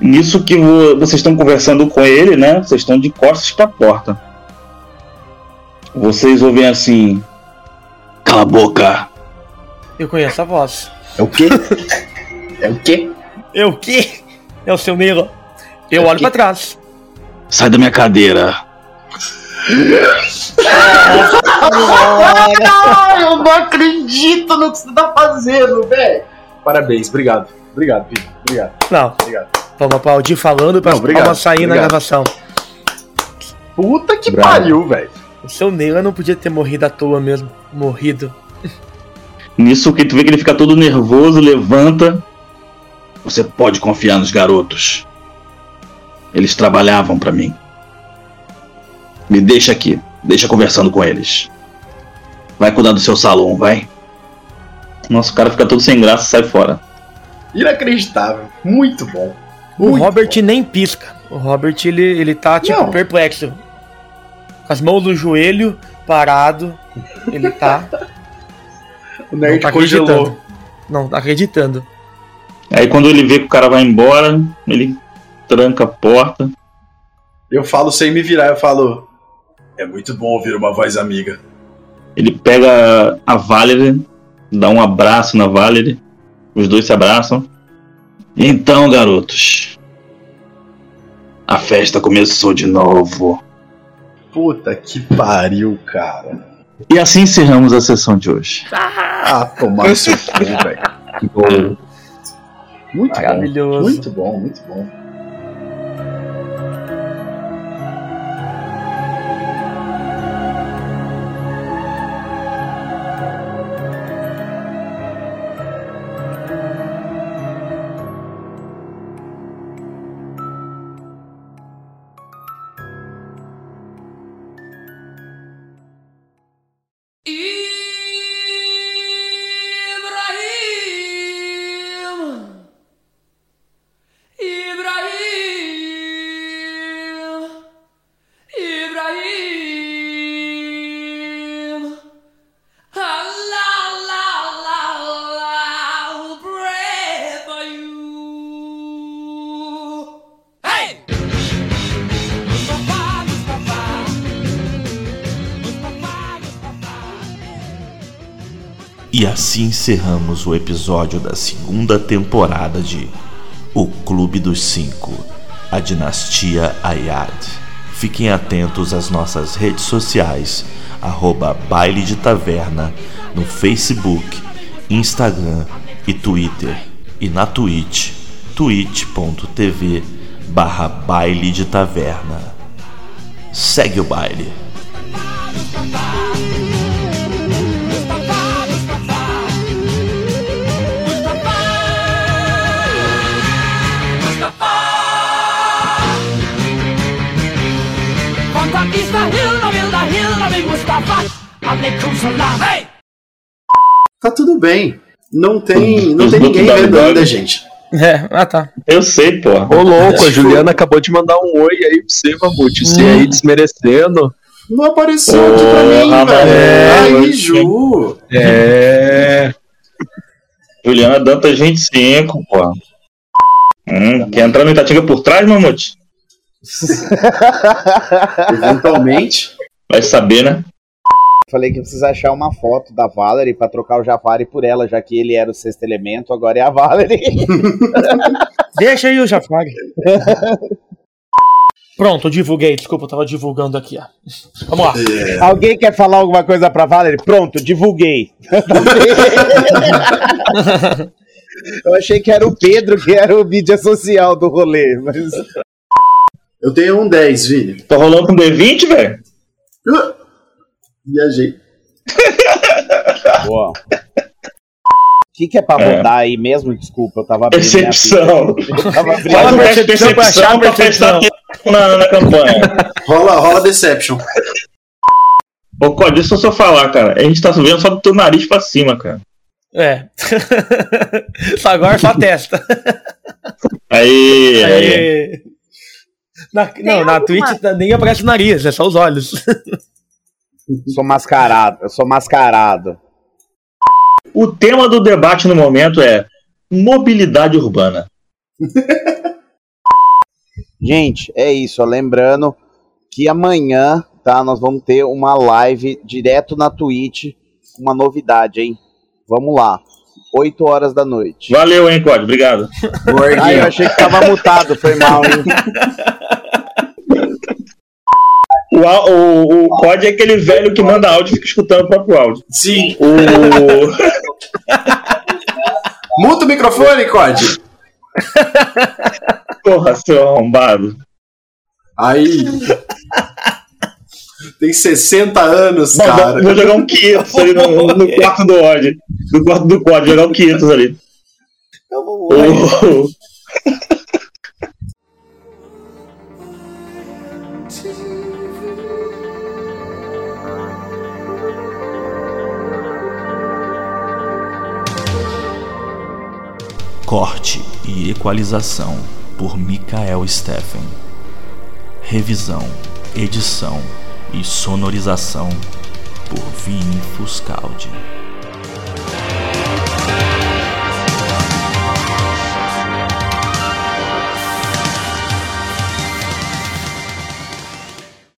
Nisso que vo- vocês estão conversando com ele, né? Vocês estão de costas pra porta. Vocês ouvem assim. Cala a boca! Eu conheço a voz. É o quê? [laughs] é o quê? Eu o quê? É o seu Milo. Eu É olho pra trás. Sai da minha cadeira! eu não acredito no que você tá fazendo, velho. Parabéns, obrigado. Obrigado, Pino. Obrigado, Não, obrigado. vamos aplaudir falando pra Não, obrigado, palmas sair na obrigado. gravação. Puta que Bravo. pariu, velho. O seu Neila não podia ter morrido à toa mesmo. Morrido. Nisso que tu vê que ele fica todo nervoso, levanta. Você pode confiar nos garotos. Eles trabalhavam pra mim. Me deixa aqui. Deixa conversando com eles. Vai cuidar do seu salão, vai. Nossa, o cara fica todo sem graça e sai fora. Inacreditável. Muito bom. O Muito Robert bom. nem pisca. O Robert, ele, ele tá, tipo, Não. perplexo. Com as mãos no joelho, parado. Ele tá. O não nerd tá congelou. acreditando. Não, tá acreditando. Aí quando ele vê que o cara vai embora, ele tranca a porta. Eu falo sem me virar, eu falo. É muito bom ouvir uma voz amiga. Ele pega a Valerie, dá um abraço na Valerie. Os dois se abraçam. Então, garotos. A festa começou de novo. Puta que pariu, cara. E assim encerramos a sessão de hoje. Ah, tomar no [laughs] seu cu, velho. Muito bom. Maravilhoso. Muito bom, muito bom. Assim encerramos o episódio da segunda temporada de O Clube dos Cinco, a Dinastia Ayad. Fiquem atentos às nossas redes sociais, arroba Baile de Taverna, no Facebook, Instagram e Twitter. E na Twitch, twitch.tv barra baile de taverna. Segue o baile. Tá tudo bem. Não tem, não tem ninguém [laughs] vendo ainda, gente. É, ah tá. Eu sei, porra. Ô, louco, a Juliana acabou de mandar um oi aí pra você, Mamute. Você aí desmerecendo. Não apareceu aqui pra mim, Porra, velho. é, Aí, Ju. É. Juliana Dantas 25, porra. Hum, quer entrar no Itatinga por trás, Mamute? [laughs] Eventualmente. Vai saber, né? Falei que precisa achar uma foto da Valerie pra trocar o Jafari por ela, já que ele era o sexto elemento, agora é a Valerie. [laughs] Deixa aí o Jafari. Pronto, divulguei. Desculpa, eu tava divulgando aqui, ó. Vamos lá. É. Alguém quer falar alguma coisa pra Valerie? Pronto, divulguei. [laughs] Eu achei que era o Pedro que era o mídia social do rolê, mas Eu tenho um 10, Vini. Tá rolando com D20, velho? Uh, Viajei. [laughs] boa. O que, que é pra É. rodar aí mesmo? Desculpa, eu tava abrindo Percepção. Eu tava abrindo Fala de percepção pra achar percepção percepção. na, na campanha. Rola, rola Deception. Ô, Código, deixa eu só falar, cara. A gente tá vendo só do teu nariz pra cima, cara. É. Só [laughs] agora só a testa. Aí, aí. Aí. Na- não, na alguma- Twitch nem aparece o nariz, é só os olhos. [laughs] Sou mascarado, eu sou mascarado. O tema do debate no momento é mobilidade urbana. [laughs] Gente, é isso. Lembrando que amanhã, tá? Nós vamos ter uma live direto na Twitch. Uma novidade, hein? Vamos lá. 8 horas da noite. Valeu, hein, Código? Obrigado. [laughs] Ah, eu Gordinho. achei que tava mutado, foi mal, hein? [laughs] O, o, o COD é aquele velho que manda áudio e fica escutando o próprio áudio. Sim. O... [laughs] Muta o microfone, Code. Porra, seu arrombado. Aí. Tem 60 anos, Bom, cara. vou, vou jogar um 500 ali no, no quarto do ódio. No quarto do COD, jogar um 500 ali. O- Corte e equalização por Mikael Steffen. Revisão, edição e sonorização por Vini Fuscaldi.